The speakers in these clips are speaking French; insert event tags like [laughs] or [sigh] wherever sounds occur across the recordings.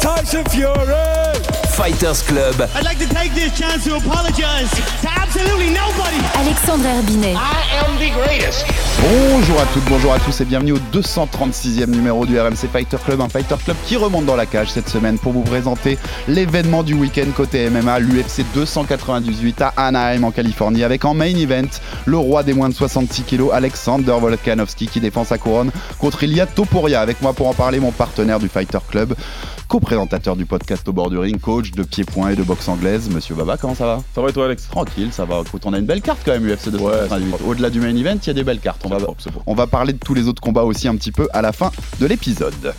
Tyson Fury. Fighters Club. I'd like to take this chance to apologize to absolutely nobody. Alexandre Herbinet. I am the greatest. Bonjour à toutes, bonjour à tous et bienvenue au 236e numéro du RMC Fighter Club, un Fighter Club qui remonte dans la cage cette semaine pour vous présenter l'événement du week-end côté MMA, l'UFC 298 à Anaheim en Californie avec en main event le roi des moins de 66 kilos Alexander Volkanovski qui défend sa couronne contre Ilia Topuria. Avec moi pour en parler mon partenaire du Fighter Club, co-présentateur du podcast au bord du ring, coach de pied-point et de boxe anglaise, monsieur Baba, comment ça va? Ça va et toi Alex? Tranquille, ça va. Écoute, on a une belle carte quand même, UFC 298. Au-delà du main event, il y a des belles cartes. On va, propre, c'est propre. on va parler de tous les autres combats aussi un petit peu à la fin de l'épisode.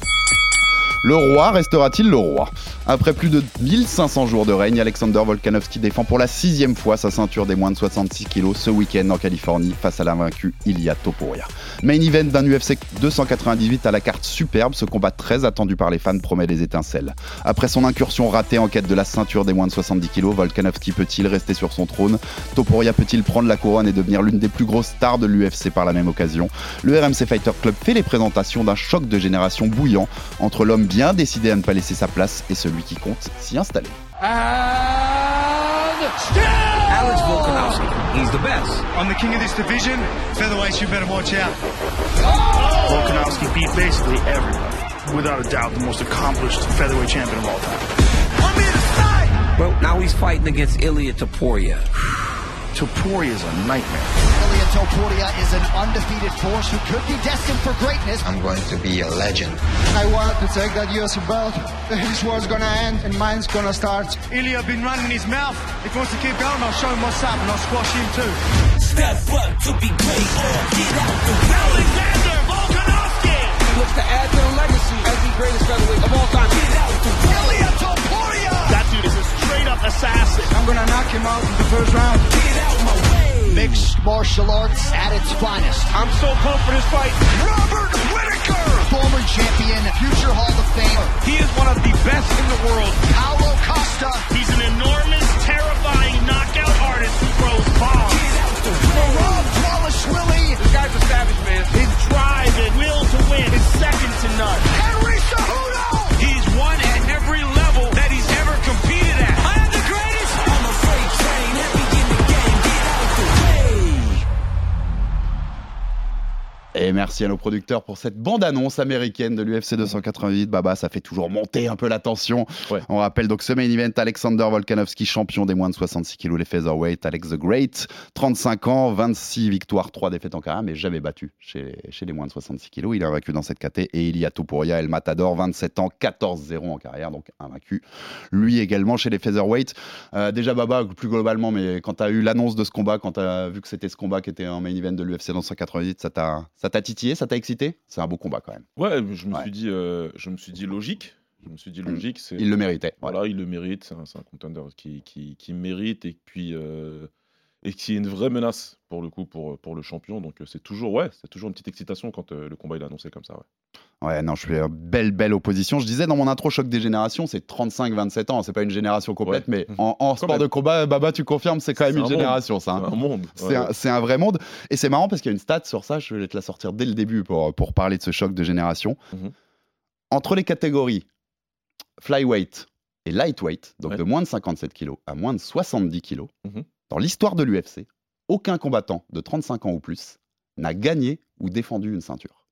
Le roi restera-t-il le roi? Après plus de 1500 jours de règne, Alexander Volkanovski défend pour la sixième fois sa ceinture des moins de 66 kilos ce week-end en Californie face à l'invaincu Ilia Topuria. Main event d'un UFC 298 à la carte superbe, ce combat très attendu par les fans promet des étincelles. Après son incursion ratée en quête de la ceinture des moins de 70 kilos, Volkanovski peut-il rester sur son trône? Topuria peut-il prendre la couronne et devenir l'une des plus grosses stars de l'UFC par la même occasion? Le RMC Fighter Club fait les présentations d'un choc de génération bouillant entre l'homme bien décidé à ne pas laisser sa place et celui qui compte s'y installer. Alex Volkanovski. He's the best. I'm the king of this division. Featherweights, you better watch out. Volkanovski beat basically everybody. Without a doubt, the most accomplished featherweight champion of all time. I'm here to fight. Well, now he's fighting against Ilya Taporia. Topuria is a nightmare. Ilya Topuria is an undefeated force who could be destined for greatness. I'm going to be a legend. I wanted to take that UFC belt. His war's gonna end and mine's gonna start. Ilya been running his mouth. If he wants to keep going, I'll show him what's up and I'll squash him too. Step up to be great or get out the way. Alexander Volkanovski. He looks to add to the legacy as the greatest featherweight of all time. Get out the way. Ilya Topuria. That dude is a straight up assassin. I'm gonna knock him out in the first round. Get out my way. Mixed martial arts at its finest. I'm so pumped for this fight. Robert Whitaker. Former champion, future Hall of Famer, He is one of the best in the world. Paulo Costa. He's an enormous, terrifying knockout artist who throws bombs. Get out the way. Rob Qualishvili. This guy's a savage, man. His drive and will to win is second to none. Henry Cejudo. He's won at every level Et merci à nos producteurs pour cette bande-annonce américaine de l'UFC 288. Baba, ça fait toujours monter un peu la tension. Ouais. On rappelle donc ce main event, Alexander Volkanovski, champion des moins de 66 kilos, les featherweight, Alex the Great, 35 ans, 26 victoires, 3 défaites en carrière, mais jamais battu chez, chez les moins de 66 kilos. Il est invaincu dans cette KT. Et Ilia Topuria, El Matador, 27 ans, 14-0 en carrière, donc invaincu. Lui également chez les featherweight. Euh, déjà Baba, plus globalement, mais quand tu as eu l'annonce de ce combat, quand tu as vu que c'était ce combat qui était en main event de l'UFC 288, ça t'a ça t'a titillé, ça t'a excité? C'est un beau combat quand même. Ouais, je me Ouais. suis dit, euh, je me suis dit logique. Je me suis dit logique. C'est Il le méritait. voilà, il le mérite. C'est un, c'est un contender qui, qui, qui mérite et puis euh, et qui est une vraie menace pour le coup pour, pour le champion. Donc euh, c'est toujours ouais, c'est toujours une petite excitation quand euh, le combat il est annoncé comme ça. Ouais. Ouais, non, je suis en belle, belle opposition. Je disais dans mon intro choc des générations, c'est 35-27 ans. C'est pas une génération complète, Ouais. mais en, en sport même. de combat, Baba, tu confirmes, c'est quand même une un monde. génération, ça. hein. C'est un monde. C'est ouais. un, c'est un vrai monde. Et c'est marrant parce qu'il y a une stat sur ça, je vais te la sortir dès le début pour, pour parler de ce choc de génération. Mhm. Entre les catégories flyweight et lightweight, donc de moins de 57 kilos à moins de 70 kilos, Mhm. Dans l'histoire de l'UFC, aucun combattant de 35 ans ou plus n'a gagné ou défendu une ceinture.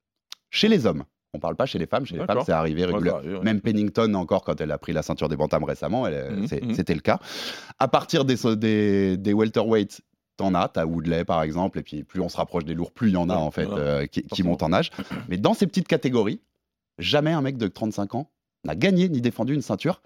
Chez les hommes. On parle pas chez les femmes, chez les femmes c'est arrivé régulièrement. ouais. Même Pennington encore quand elle a pris la ceinture des bantams récemment, Mhm, mhm. c'était le cas. À partir des, des, des welterweights, t'en as, t'as Woodley par exemple, et puis plus on se rapproche des lourds, plus il y en a Ouais, en fait voilà. euh, qui, montent en âge. Mais dans ces petites catégories, jamais un mec de 35 ans n'a gagné ni défendu une ceinture,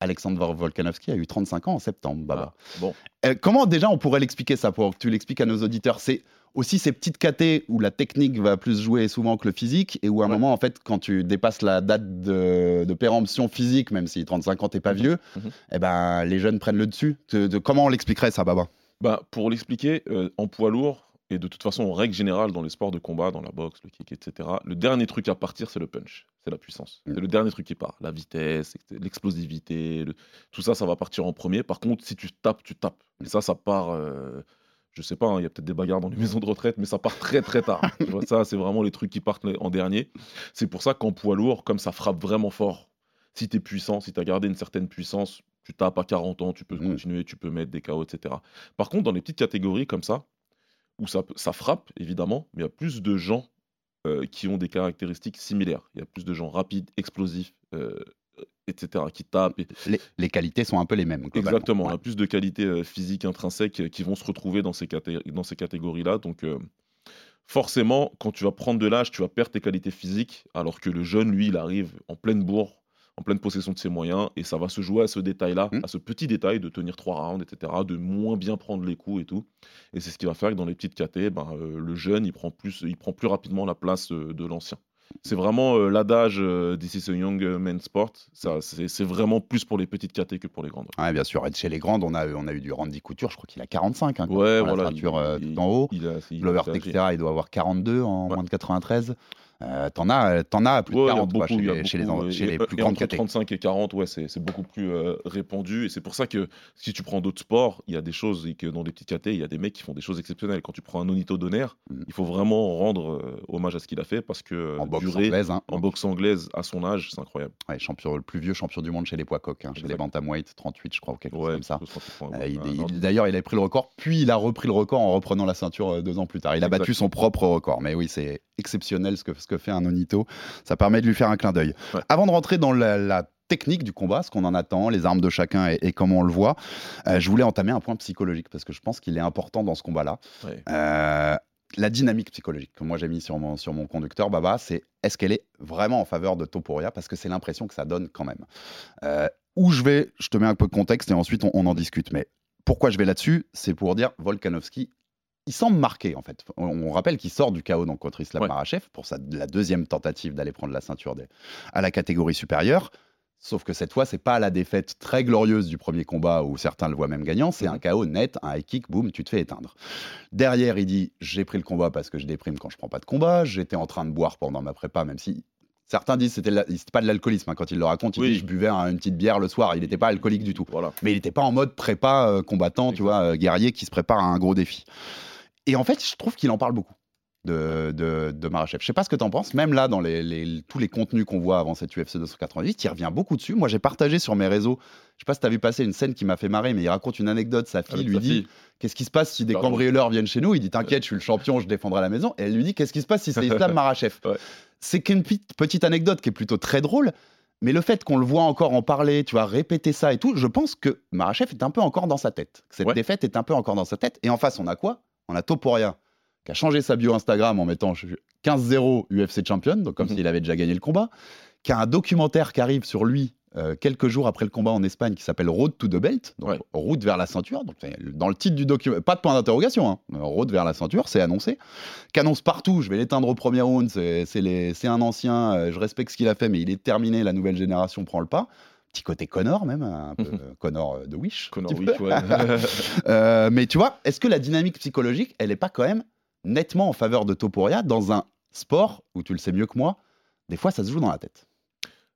Alexander Volkanovski a eu 35 ans en septembre, Baba. Ah, bon. Euh, comment déjà on pourrait l'expliquer ça pour que tu l'expliques à nos auditeurs? C'est aussi ces petites KT où la technique va plus jouer souvent que le physique et où à un Ouais. moment, en fait, quand tu dépasses la date de, de péremption physique, même si 35 ans t'es pas Mhm. vieux, Mhm. eh ben, les jeunes prennent le dessus. De- de- comment on l'expliquerait ça, Baba? Bah, pour l'expliquer, euh, en poids lourd, et de toute façon, en règle générale, dans les sports de combat, dans la boxe, le kick, etc., le dernier truc à partir, c'est le punch, c'est la puissance. Mm. C'est le dernier truc qui part. La vitesse, l'explosivité, le- tout ça, ça va partir en premier. Par contre, si tu tapes, tu tapes. Et ça, ça part. euh, Je sais pas, hein, il y a peut-être des bagarres dans les [laughs] maisons de retraite, mais ça part très très tard. [laughs] Tu vois, ça, c'est vraiment les trucs qui partent en dernier. C'est pour ça qu'en poids lourd, comme ça frappe vraiment fort, si tu es puissant, si tu as gardé une certaine puissance, tu tapes à 40 ans, tu peux Mm. continuer, tu peux mettre des KO, etc. Par contre, dans les petites catégories comme ça, où ça, frappe, évidemment, mais il y a plus de gens euh, qui ont des caractéristiques similaires. Il y a plus de gens rapides, explosifs, euh, etc., qui tapent. et- les, les qualités sont un peu les mêmes. Exactement, on Ouais. a plus de qualités euh, physiques intrinsèques qui vont se retrouver dans ces, dans ces catégories-là. Donc, forcément, quand tu vas prendre de l'âge, tu vas perdre tes qualités physiques, alors que le jeune, lui, il arrive en pleine bourre, en pleine possession de ses moyens, et ça va se jouer à ce détail-là, Mm. à ce petit détail de tenir trois rounds, etc., de moins bien prendre les coups et tout. Et c'est ce qui va faire que dans les petites KT, ben, euh, le jeune, il prend, plus, il prend plus rapidement la place euh, de l'ancien. C'est vraiment euh, l'adage This is a young man sport. C'est vraiment plus pour les petites KT que pour les grandes. Ouais, bien sûr. Et chez les grandes, on a, on a eu du Randy Couture, je crois qu'il a 45. Hein, Ouais, voilà. La il- tout en haut. il a- il- Glover il a agi. Teixeira, il doit avoir 42 en Ouais. moins de 93. Euh, T'en as, t'en as plus Ouais, de il y a 40 quoi, beaucoup, chez, a les, chez les beaucoup, en- et- chez les et- plus et grandes entre catégories. 35 et 40, ouais, c'est beaucoup plus euh, répandu. Et c'est pour ça que si tu prends d'autres sports, il y a des choses, et que dans les petites catés, il y a des mecs qui font des choses exceptionnelles. Quand tu prends un Nonito Donner, Mm. il faut vraiment rendre euh, hommage à ce qu'il a fait parce que euh, En boxe anglaise, hein. en boxe anglaise à son âge, c'est incroyable. Ouais, champion, le plus vieux champion du monde chez les poids coqs, hein, chez les bantamweight, 38 je crois, ou quelque chose Ouais, comme ça. Euh. D'ailleurs, il avait pris le record, puis il a repris le record en reprenant la ceinture euh, deux ans plus tard. Il a battu son propre record. Mais oui, c'est exceptionnel ce que, que fait un Onito. Ça permet de lui faire un clin d'œil. Ouais. Avant de rentrer dans la, la technique du combat, ce qu'on en attend, les armes de chacun et, et comment on le voit, euh, je voulais entamer un point psychologique parce que je pense qu'il est important dans ce combat-là. Euh, la dynamique psychologique que moi j'ai mis sur mon, sur mon conducteur, Baba, c'est est-ce qu'elle est vraiment en faveur de Topuria? Parce que c'est l'impression que ça donne quand même. Euh, où je vais, je te mets un peu de contexte et ensuite on, on en discute. Mais pourquoi je vais là-dessus? C'est pour dire Volkanovski, il semble marqué en fait. On, on rappelle qu'il sort du chaos donc, contre Islam Ouais. Pour sa, la deuxième tentative d'aller prendre la ceinture des- à la catégorie supérieure. Sauf que cette fois, c'est pas la défaite très glorieuse du premier combat où certains le voient même gagnant, c'est Mhm. un KO net, un high kick, boum, tu te fais éteindre. Derrière, il dit J'ai pris le combat parce que je déprime quand je prends pas de combat, j'étais en train de boire pendant ma prépa, même si certains disent que c'était c'était pas de l'alcoolisme. hein. Quand il le raconte, il Oui. dit Je buvais un- une petite bière le soir, il n'était pas alcoolique du tout. Voilà. Mais il n'était pas en mode prépa euh, combattant, tu vois, euh, guerrier qui se prépare à un gros défi. Et en fait, je trouve qu'il en parle beaucoup de, de, de Marachev. Je sais pas ce que tu en penses, même là, dans les, les- tous les contenus qu'on voit avant cette UFC 298, il revient beaucoup dessus. Moi, j'ai partagé sur mes réseaux, je sais pas si tu as vu passer une scène qui m'a fait marrer, mais il raconte une anecdote. Sa fille Avec lui sa dit fille. Qu'est-ce qui se passe si des Pardon. cambrioleurs viennent chez nous? Il dit T'inquiète, je suis le champion, je défendrai la maison. Et elle lui dit Qu'est-ce qui se passe si c'est [laughs] Islam Marachev? Ouais. C'est qu'une petite, anecdote qui est plutôt très drôle. Mais le fait qu'on le voit encore en parler, tu vois, répéter ça et tout, je pense que Marachev est un peu encore dans sa tête. Cette Ouais. défaite est un peu encore dans sa tête. Et en face, on a quoi? On a Topuria, qui a changé sa bio Instagram en mettant 15-0 UFC champion, donc comme Mhm. s'il avait déjà gagné le combat, qui a un documentaire qui arrive sur lui euh, quelques jours après le combat en Espagne qui s'appelle Road to the Belt, donc Ouais. route vers la ceinture. Donc, dans le titre du document, pas de point d'interrogation, hein, euh, route vers la ceinture, c'est annoncé. Qu'annonce partout, je vais l'éteindre au premier round, c'est un ancien, euh, je respecte ce qu'il a fait, mais il est terminé, la nouvelle génération prend le pas. Petit côté Connor même, un peu euh, Connor euh, de Wish. Connor peu. ouais. [laughs] Euh, mais tu vois, est-ce que la dynamique psychologique, elle n'est pas quand même nettement en faveur de Topuria dans un sport où tu le sais mieux que moi, des fois ça se joue dans la tête?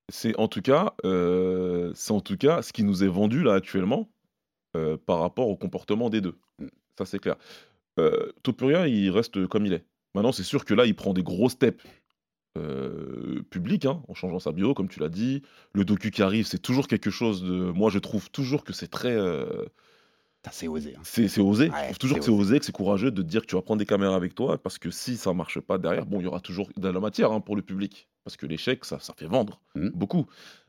C'est en tout cas, euh, c'est en tout cas ce qui nous est vendu là actuellement euh, par rapport au comportement des deux. Mm. Ça c'est clair. Topuria, il reste comme il est. Maintenant, c'est sûr que là, il prend des gros steps euh, publics hein, en changeant sa bio, comme tu l'as dit. Le docu qui arrive, c'est toujours quelque chose de. Moi, je trouve toujours que c'est très. euh, C'est osé. hein. c'est osé. Ouais, je trouve toujours c'est que c'est osé, que c'est courageux de te dire que tu vas prendre des caméras avec toi, parce que si ça marche pas derrière, bon, il y aura toujours de la matière hein, pour le public. Parce que l'échec, ça, ça fait vendre Mhm. beaucoup.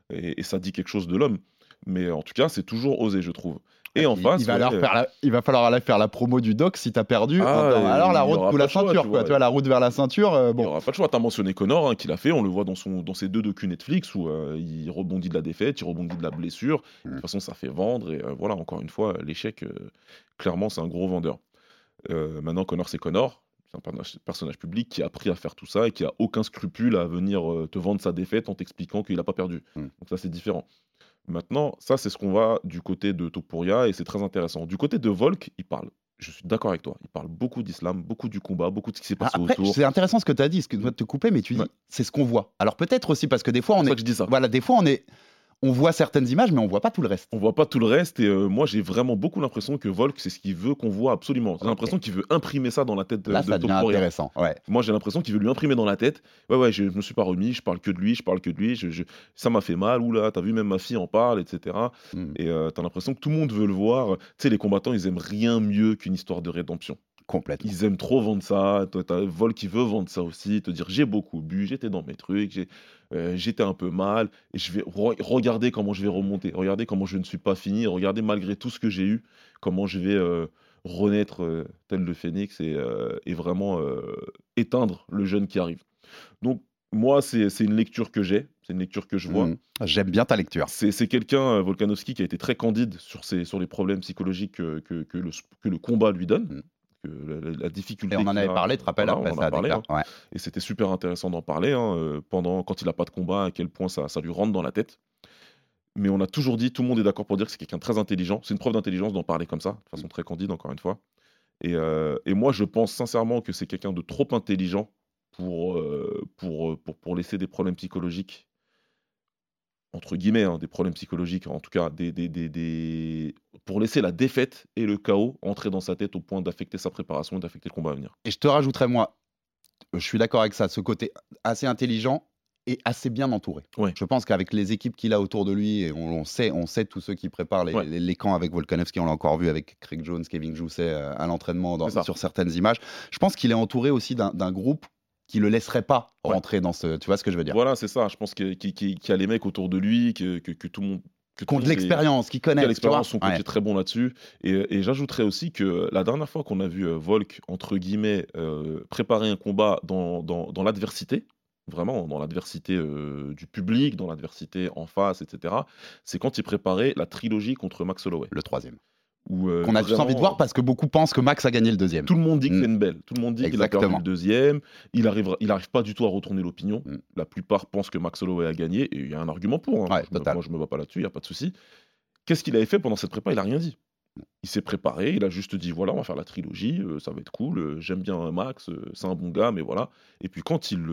Et, et ça dit quelque chose de l'homme. Mais en tout cas, c'est toujours osé, je trouve. Et en il, il va ouais, alors faire la- il va falloir aller faire la promo du doc si t'as perdu. Ah, alors la il route pas la choix, ceinture, tu quoi. vois. Tu vois, la route vers la ceinture, euh, Il bon. aura pas le choix. Tu as mentionné Connor hein, qui l'a fait. On le voit dans, son, dans ses deux docus Netflix où euh, il rebondit de la défaite, il rebondit de la blessure. De Mm. toute façon, ça fait vendre. Et euh, voilà, encore une fois, l'échec, euh, clairement, c'est un gros vendeur. Maintenant, Connor, c'est Connor. C'est un personnage- public qui a appris à faire tout ça et qui a aucun scrupule à venir te vendre sa défaite en t'expliquant qu'il n'a pas perdu. Mm. Donc ça, c'est différent. Maintenant, ça, c'est ce qu'on va du côté de Topuria et c'est très intéressant. Du côté de Volk, il parle. Je suis d'accord avec toi. Il parle beaucoup d'islam, beaucoup du combat, beaucoup de ce qui s'est Ah, passé Après, autour. c'est intéressant ce que tu as dit, ce que tu dois te couper, mais tu dis, Ouais. c'est ce qu'on voit. Alors peut-être aussi parce que des fois, on ça est. que je dis ça. Voilà, des fois, on est. On voit certaines images, mais on voit pas tout le reste. On voit pas tout le reste et euh, moi j'ai vraiment beaucoup l'impression que Volk c'est ce qu'il veut qu'on voit absolument. J'ai l'impression qu'il veut imprimer ça dans la tête de, Là, de ça intéressant. Ouais. Moi j'ai l'impression qu'il veut lui imprimer dans la tête. Ouais ouais, je, je me suis pas remis, je parle que de lui, je parle que de lui, je, je- ça m'a fait mal. Oula, t'as vu même ma fille en parle, etc. Mm. Et euh, t'as l'impression que tout le monde veut le voir. Tu sais les combattants ils aiment rien mieux qu'une histoire de rédemption. Complètement. Ils aiment trop vendre ça. Toi, T'as Vol qui veut vendre ça aussi, te dire j'ai beaucoup bu, j'étais dans mes trucs, euh, j'étais un peu mal, et je vais re- regarder comment je vais remonter, regardez comment je ne suis pas fini, regardez malgré tout ce que j'ai eu, comment je vais euh, renaître euh, tel le phénix et, et vraiment éteindre le jeune qui arrive. Donc moi, c'est une lecture que j'ai, c'est une lecture que je vois. Mm. J'aime bien ta lecture. C'est quelqu'un, Volkanovski, qui a été très candide sur, ses, sur les problèmes psychologiques que, que, que le, que le combat lui donne, Mm. Que la, difficulté. Et on en avait a- parlé, tu te rappelles, voilà, après on en ça. a parlé, hein. Ouais. Et c'était super intéressant d'en parler hein, euh, pendant, quand il n'a pas de combat, à quel point ça, ça lui rentre dans la tête. Mais on a toujours dit, tout le monde est d'accord pour dire que c'est quelqu'un de très intelligent. C'est une preuve d'intelligence d'en parler comme ça, de façon très candide, encore une fois. Et, euh, et moi, je pense sincèrement que c'est quelqu'un de trop intelligent pour, euh, pour, pour, pour laisser des problèmes psychologiques, entre guillemets, hein, des problèmes psychologiques, en tout cas, des, des, des, des- pour laisser la défaite et le chaos entrer dans sa tête au point d'affecter sa préparation et d'affecter le combat à venir. Et je te rajouterais, moi, je suis d'accord avec ça, ce côté assez intelligent et assez bien entouré. Ouais. Je pense qu'avec les équipes qu'il a autour de lui, et on, on sait, on sait tous ceux qui préparent les, Ouais. les- les camps avec Volkanovski, on l'a encore vu avec Craig Jones, Kevin Jousset euh, à l'entraînement sur certaines images. Je pense qu'il est entouré aussi d'un groupe qui le laisserait pas Ouais. rentrer dans ce. Tu vois ce que je veux dire? Voilà, c'est ça. Je pense qu'il y a les mecs autour de lui, que, que, que tout le monde. Que est- l'expérience, qui connaissent. vois. l'expérience, son côté Ouais. très bon là-dessus. Et, et j'ajouterais aussi que la dernière fois qu'on a vu euh, Volk, entre guillemets, euh, préparer un combat dans, dans, dans l'adversité, vraiment dans l'adversité euh, du public, dans l'adversité en face, etc., c'est quand il préparait la trilogie contre Max Holloway. Le troisième. Euh, Qu'on a tous vraiment, envie de voir parce que beaucoup pensent que Max a gagné le deuxième. Tout le monde dit que Mm. c'est une belle. Tout le monde dit qu'il a perdu Exactement. le deuxième. Il arrive, il arrive pas du tout à retourner l'opinion. Mm. La plupart pensent que Max Holloway a gagné et il y a un argument pour. hein. Ouais, Moi, je me- total. moi, je me bats pas là-dessus, il y a pas de souci. Qu'est-ce qu'il avait fait pendant cette prépa? Il a rien dit. Il s'est préparé, il a juste dit voilà, on va faire la trilogie, euh, ça va être cool, euh, j'aime bien Max, euh, c'est un bon gars, mais voilà. Et puis quand il,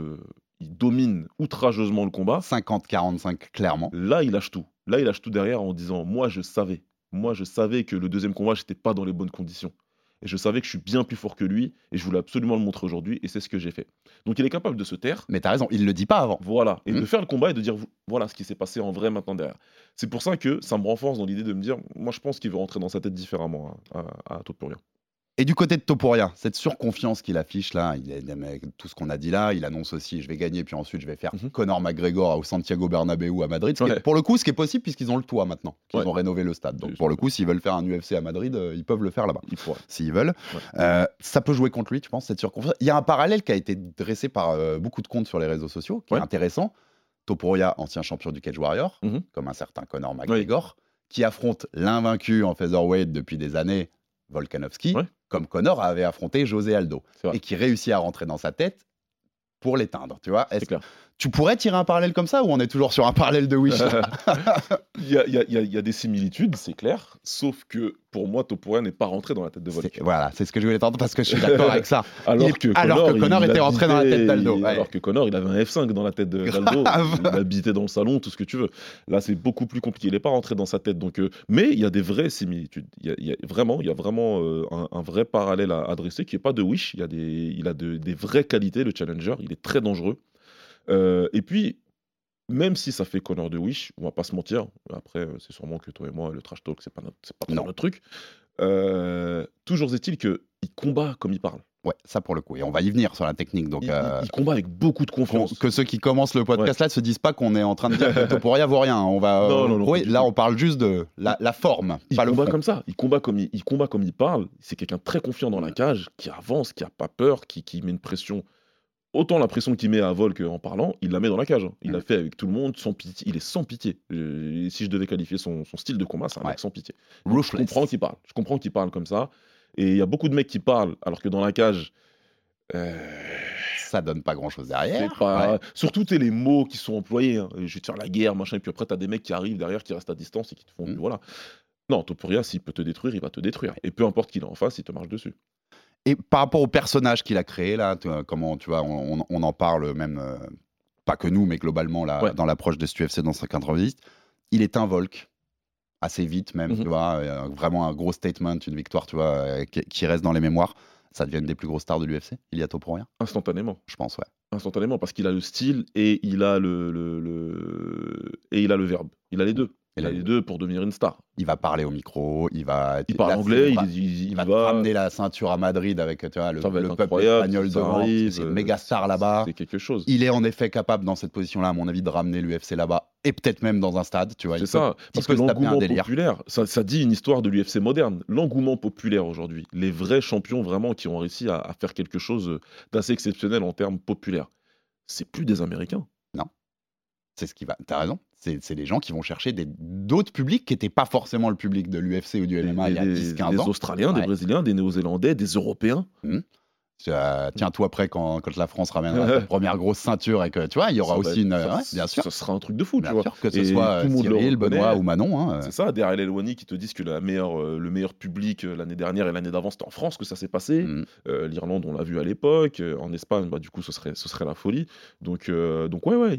il domine outrageusement le combat, 50-45, clairement. là il lâche tout. Là il lâche tout derrière en disant moi je savais, moi je savais que le deuxième combat j'étais pas dans les bonnes conditions. Et je savais que je suis bien plus fort que lui et je voulais absolument le montrer aujourd'hui et c'est ce que j'ai fait. Donc il est capable de se taire, Mais t'as raison, il le dit pas avant. voilà, et de faire le combat et de dire voilà ce qui s'est passé en vrai maintenant derrière. C'est pour ça que ça me renforce dans l'idée de me dire moi je pense qu'il veut rentrer dans sa tête différemment hein, à, à, Topuria. Et du côté de Topuria, cette surconfiance qu'il affiche là, il est, avec tout ce qu'on a dit là, il annonce aussi je vais gagner, puis ensuite je vais faire Mhm. Conor McGregor au Santiago Bernabéu à Madrid. Ce qui est- Ouais. pour le coup, ce qui est possible puisqu'ils ont le toit maintenant, qu'ils Ouais. ont rénové le stade. Donc pour le coup, s'ils veulent faire un UFC à Madrid, euh, ils peuvent le faire là-bas, s'ils veulent. Ouais. Euh, ça peut jouer contre lui, tu penses, cette surconfiance? Il y a un parallèle qui a été dressé par euh, beaucoup de comptes sur les réseaux sociaux, qui est intéressant. Topuria, ancien champion du Cage Warrior, Mhm. comme un certain Conor McGregor, qui affronte l'invaincu en featherweight depuis des années, Volkanovski. Comme Conor avait affronté José Aldo, et qui réussit à rentrer dans sa tête pour l'éteindre. Tu vois. Tu pourrais tirer un parallèle comme ça ou on est toujours sur un parallèle de Wish? [laughs] [laughs] Il y, a, y y y des similitudes, c'est clair, sauf que pour moi Topuria n'est pas rentré dans la tête de Volk. Voilà, c'est ce que je voulais t'entendre parce que je suis d'accord avec ça. [laughs] Alors Il- que alors Connor, que Connor il était rentré dans la tête d'Aldo, ouais. Alors que Connor, il avait un F5 dans la tête d'Aldo. Grave. il habitait dans le salon, tout ce que tu veux. Là, c'est beaucoup plus compliqué. Il n'est pas rentré dans sa tête. Donc, euh, mais il y a des vraies similitudes. Il y a, il y a vraiment, il y a vraiment euh, un, un vrai parallèle à adresser qui n'est pas de Wish. Il, y a des, il a de- des vraies qualités, le challenger. Il est très dangereux. Euh, et puis, même si ça fait Connor de Wish, on va pas se mentir. Après, euh, c'est sûrement que toi et moi, le trash talk, c'est pas notre, pas truc. Euh, toujours est-il que il combat comme il parle. Ouais, ça pour le coup. Et on va y venir sur la technique. Donc, Il, euh, combat avec beaucoup de confiance. que ceux qui commencent le podcast là se disent pas qu'on est en train de dire que Topuria vaut rien. On va. Non, non, non, oui, là on parle juste de la, la forme, Il pas le combat fond. comme ça. Il combat comme il, il combat comme il parle. C'est quelqu'un très confiant dans la cage, qui avance, qui a pas peur, qui, qui met une pression. Autant la pression qu'il met à Volk en parlant, il la met dans la cage. Il Mm. l'a fait avec tout le monde, sans pitié. Il est sans pitié. Si je devais qualifier son, son style de combat, c'est un Ouais. mec sans pitié. Donc, je comprends qu'il parle. Je comprends qu'il parle comme ça. Et il y a beaucoup de mecs qui parlent, alors que dans la cage, euh, Ça donne pas grand chose derrière. c'est pas... Ouais. Surtout, tu les mots qui sont employés. hein. Je vais te faire la guerre, machin. Et puis après, tu as des mecs qui arrivent derrière, qui restent à distance et qui te font. Mm. Voilà. Non, Topuria, s'il peut te détruire, il va te détruire. Et peu importe qui est en face, il te marche dessus. Et par rapport au personnage qu'il a créé là, tu vois, comment tu vois, on, en parle même euh, pas que nous, mais globalement là, Ouais. dans l'approche de ce UFC dans 190, il est un Volk assez vite même, Mhm. tu vois, euh, vraiment un gros statement, une victoire, tu vois, euh, qui, qui reste dans les mémoires. Ça devient une des plus grosses stars de l'UFC. Il y a tôt pour rien, Instantanément. je pense, ouais. Instantanément, parce qu'il a le style et il a le, le- le- et il a le verbe. Il a les deux. Il a les deux pour devenir une star. Il va parler au micro, il va. Il parle anglais, il, il- va, va. ramener la ceinture à Madrid avec tu vois, le, le peuple espagnol devant. C'est une euh, méga star là-bas. C'est quelque chose. Il est en effet capable dans cette position-là, à mon avis, de ramener l'UFC là-bas et peut-être même dans un stade. Tu vois, C'est ça, parce que l'engouement populaire, ça, ça dit une histoire de l'UFC moderne. L'engouement populaire aujourd'hui, les vrais champions vraiment qui ont réussi à, à faire quelque chose d'assez exceptionnel en termes populaires, c'est plus des Américains. C'est ce qui va. T'as raison. C'est les gens qui vont chercher des- d'autres publics qui n'étaient pas forcément le public de l'UFC ou du MMA il y a des, 10-15 des ans. Australiens, des. Brésiliens, des Néo-Zélandais, des Européens. Euh, Tiens-toi prêt quand, quand la France ramènera sa [laughs] première grosse ceinture et que tu vois, il y aura Ça aussi une. ça- ouais, bien sûr. Ça sera un truc de fou, Bien tu vois. sûr, que ce Et soit tout le monde le Cyril, Benoît ou Manon. hein, C'est ça, derrière Elwani qui te disent que la meilleure, euh, le meilleur public euh, l'année dernière et l'année d'avant, c'était en France que ça s'est passé. Mm. Euh, L'Irlande, on l'a vu à l'époque. En Espagne, bah, du coup, ce serait, ce serait la folie. Donc, donc ouais, ouais,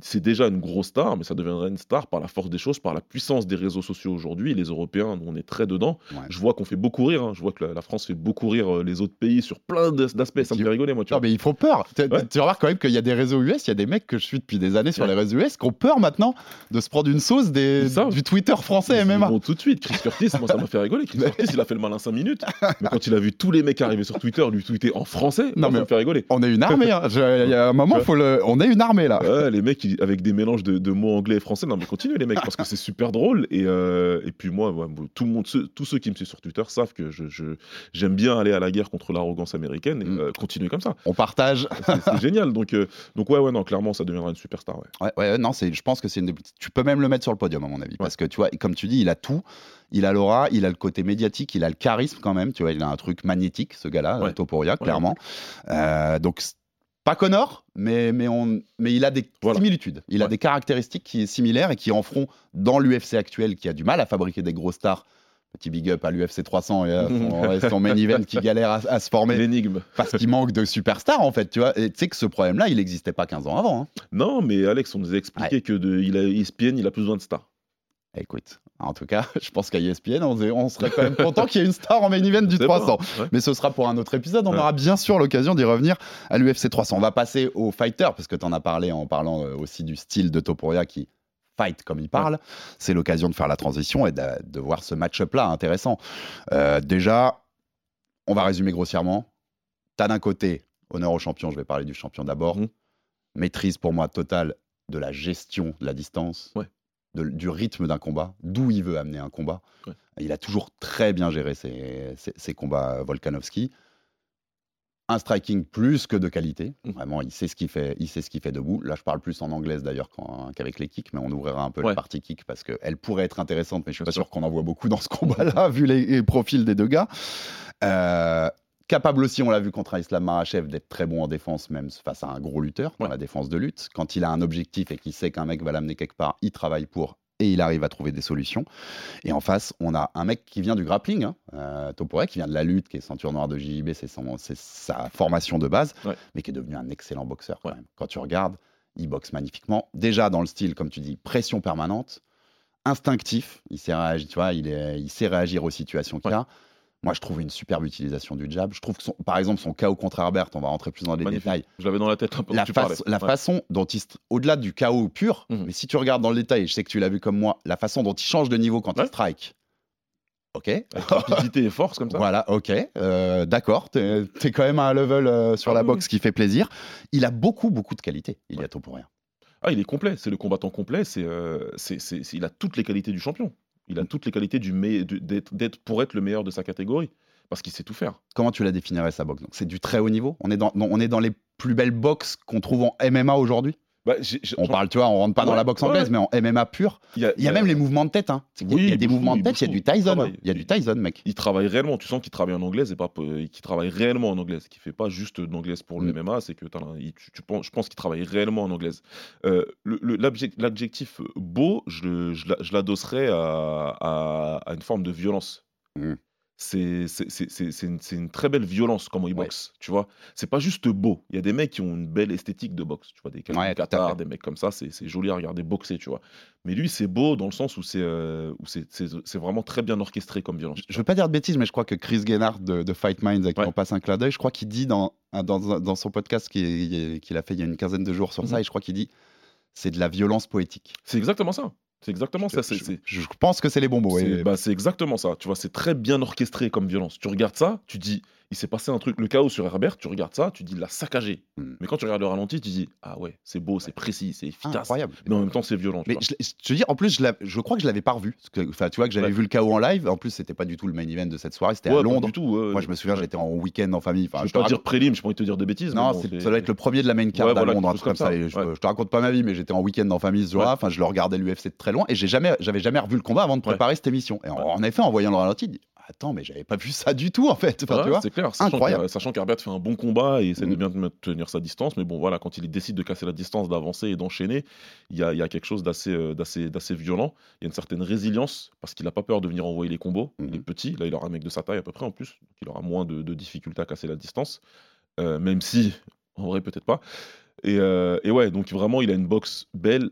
c'est déjà une grosse star, mais ça deviendrait une star par la force des choses, par la puissance des réseaux sociaux aujourd'hui. Les Européens, nous, on est très dedans. Ouais. Je vois qu'on fait beaucoup rire. hein. Je vois que la, la France fait beaucoup rire les autres pays sur plein d'as- d'aspects. Ça me fait rigoler, moi. Tu Non, vois. mais il faut peur. Tu, Ouais. tu remarques quand même qu'il y a des réseaux US, il y a des mecs que je suis depuis des années sur Ouais. les réseaux US qui ont peur maintenant de se prendre une sauce des, Ils savent. du Twitter français Ils MMA. tout de suite. Chris Curtis, moi, ça m'a fait rigoler. Chris [laughs] Curtis, il a fait le malin 5 minutes. Mais quand il a vu tous les mecs arriver sur Twitter, lui tweeter en français, Non, moi, mais- ça me fait rigoler. On est une armée. hein. Il y a un moment, faut le... on est une armée là. Ouais, les mecs ils- avec des mélanges de, de mots anglais et français. Non, mais continuez les mecs parce que c'est super drôle. Et, euh, et puis moi, tout le monde, ceux- tous ceux qui me suivent sur Twitter savent que je, je- j'aime bien aller à la guerre contre l'arrogance américaine et Mm. euh, continuer comme ça. On partage. C'est, génial. Donc, euh, donc ouais, ouais, non, clairement, ça deviendra une superstar. Ouais. Ouais, ouais, non, je pense que c'est une Tu peux même le mettre sur le podium, à mon avis. Parce que, tu vois, comme tu dis, il a tout. Il a l'aura, il a le côté médiatique, il a le charisme quand même. Tu vois, il a un truc magnétique, ce gars-là, Ouais. Topuria, clairement. Euh, donc, pas Connor, mais, mais, on, mais il a des Voilà. similitudes. Il a des caractéristiques qui sont similaires et qui en feront, dans l'UFC actuel, qui a du mal à fabriquer des grosses stars. Petit big up à l'UFC 300 et à [laughs] son, son main event qui galère à, à se former L'énigme. parce qu'il manque de superstars en fait, tu vois. Et tu sais que ce problème-là, il n'existait pas 15 ans avant. hein. Non, mais Alex, on nous a expliqué que de, il a ESPN, il a plus besoin de stars. Écoute, en tout cas, [laughs] je pense qu'à E ESPN, on, on serait quand même content qu'il y ait une star en main event du C'est 300. bon, ouais. Mais ce sera pour un autre épisode. On Ouais. aura bien sûr l'occasion d'y revenir à l'UFC 300. On va passer au fighter, parce que tu en as parlé en parlant euh, aussi du style de Topuria qui fight comme il parle. C'est l'occasion de faire la transition et de, de voir ce match-up-là intéressant. Euh, déjà, on va résumer grossièrement. Tu as d'un côté, honneur au champion, je vais parler du champion d'abord. Mhm. Maîtrise pour moi totale de la gestion de la distance, Ouais. de- du rythme d'un combat, d'où il veut amener un combat. Ouais. Il a toujours très bien géré ses, ses- ses combats, Volkanovski. Un striking plus que de qualité. Mhm. Vraiment, il sait ce qu'il fait, il sait ce qu'il fait debout. Là, je parle plus en anglaise d'ailleurs qu'avec les kicks, mais on ouvrira un peu Ouais. la partie kick parce qu'elle pourrait être intéressante, mais je suis pas sûr sûr. qu'on en voit beaucoup dans ce combat-là, [laughs] vu les, les profils des deux gars. Euh, capable aussi, on l'a vu contre Islam Marachev, d'être très bon en défense, même face à un gros lutteur, dans Ouais. la défense de lutte. Quand il a un objectif et qu'il sait qu'un mec va l'amener quelque part, il travaille pour et il arrive à trouver des solutions. Et en face, on a un mec qui vient du grappling, hein, euh, Topuria, qui vient de la lutte, qui est ceinture noire de JJB, c'est sa formation de base, Ouais. mais qui est devenu un excellent boxeur. quand Ouais. même. Quand tu regardes, il boxe magnifiquement. Déjà dans le style, comme tu dis, pression permanente, instinctif. Il sait réagir, tu vois, il, est- il sait réagir aux situations qu'il a. Moi, je trouve une superbe utilisation du jab. Je trouve que, son- par exemple, son KO contre Herbert, on va rentrer plus dans les Magnifique. détails. Je l'avais dans la tête un peu La, tu la Ouais. façon dont il, au-delà du KO pur, Mhm. mais si tu regardes dans le détail, je sais que tu l'as vu comme moi, la façon dont il change de niveau quand Ouais. il strike, Ok. Avec rapidité et force comme ça. Voilà, ok, euh, d'accord. T'es es quand même à un level euh, sur Ah la oui, boxe qui fait plaisir. Il a beaucoup, beaucoup de qualités. Il y a tout pour rien. Ah, il est complet, c'est le combattant complet, c'est, euh, il a toutes les qualités du champion. Il a toutes les qualités d'être, pour être le meilleur de sa catégorie, parce qu'il sait tout faire. Comment tu la définirais sa boxe? C'est du très haut niveau? On est dans, on est dans les plus belles boxes qu'on trouve en MMA aujourd'hui? Bah, On parle, tu vois, on rentre pas dans la boxe anglaise, ouais. mais en MMA pur. il y a, Il y a même les mouvements de tête. Hein. Qu'il y a- Oui, il y a des beaucoup, mouvements de il tête, il y a du. Il Tyson. Il y a du Tyson, mec. il travaille réellement, tu sens qu'il travaille en anglaise et pas peu- qu'il travaille réellement en anglaise, qu'il fait pas juste de l'anglaise pour le Mm. MMA, c'est que il- tu, je pense qu'il travaille réellement en anglaise. Euh, L'adjectif beau, je, je l'a- je l'adosserais à, à- à une forme de violence. Mm. C'est une, très belle violence comment il Ouais. boxe, tu vois? C'est pas juste beau. Il y a des mecs qui ont une belle esthétique de boxe, tu vois, des Ouais, Qatar, des mecs comme ça, c'est joli à regarder boxer, tu vois. Mais lui, c'est beau dans le sens où c'est euh, c'est- vraiment très bien orchestré comme violence. Je veux pas dire de bêtises, mais je crois que Chris Gennard de, de Fight Minds, qui Ouais. on passe un clin d'œil, je crois qu'il dit dans, son podcast qui- qu'il a fait il y a une quinzaine de jours sur ça, Mhm. et je crois qu'il dit c'est de la violence poétique. C'est exactement ça. C'est exactement ça. C'est je, c'est- je pense que c'est les bons mots. c'est- et- bah, c'est exactement ça. Tu vois, c'est très bien orchestré comme violence. Tu regardes ça, tu dis, il s'est passé un truc, le chaos sur Herbert, tu regardes ça, tu dis, il l'a saccagé. Mm. Mais quand tu regardes le ralenti, tu dis, ah ouais, c'est beau, c'est précis, c'est Ah, efficace. incroyable. mais en même temps, c'est violent. Mais je, je te dis, en plus, je, je crois que je l'avais pas revu. Enfin, tu vois que j'avais Ouais. vu le chaos en live. En plus, c'était pas du tout le main event de cette soirée. C'était Ouais, à pas Londres. Du tout, ouais, Moi, je me souviens, j'étais en week-end en famille. Enfin, je je peux te pas dire prélim, envie de te dire des bêtises. Non, bon, ça doit être le premier de la main card à Londres, un truc comme ça. je, je te raconte pas ma vie, mais j'étais en week-end en famille ce jour-là. Enfin, je le regardais l'UFC de très loin et j'avais jamais revu le combat avant de préparer cette émission. Et en, effet, en voyant le ralenti, je attends, mais j'avais pas vu ça du tout en fait. Enfin, vois c'est clair, sachant Incroyable. que- sachant qu'Herbert fait un bon combat et essaie de Mm. bien te- tenir sa distance, mais bon voilà, quand il décide de casser la distance, d'avancer et d'enchaîner, il y a, il y a quelque chose d'assez euh, d'assez violent. Il y a une certaine résilience parce qu'il n'a pas peur de venir envoyer les combos. Il est Mhm. petit, là il aura un mec de sa taille à peu près en plus, donc il aura moins de, de difficultés à casser la distance, Euh, même si en vrai peut-être pas. Et, euh, et ouais, donc vraiment il a une boxe belle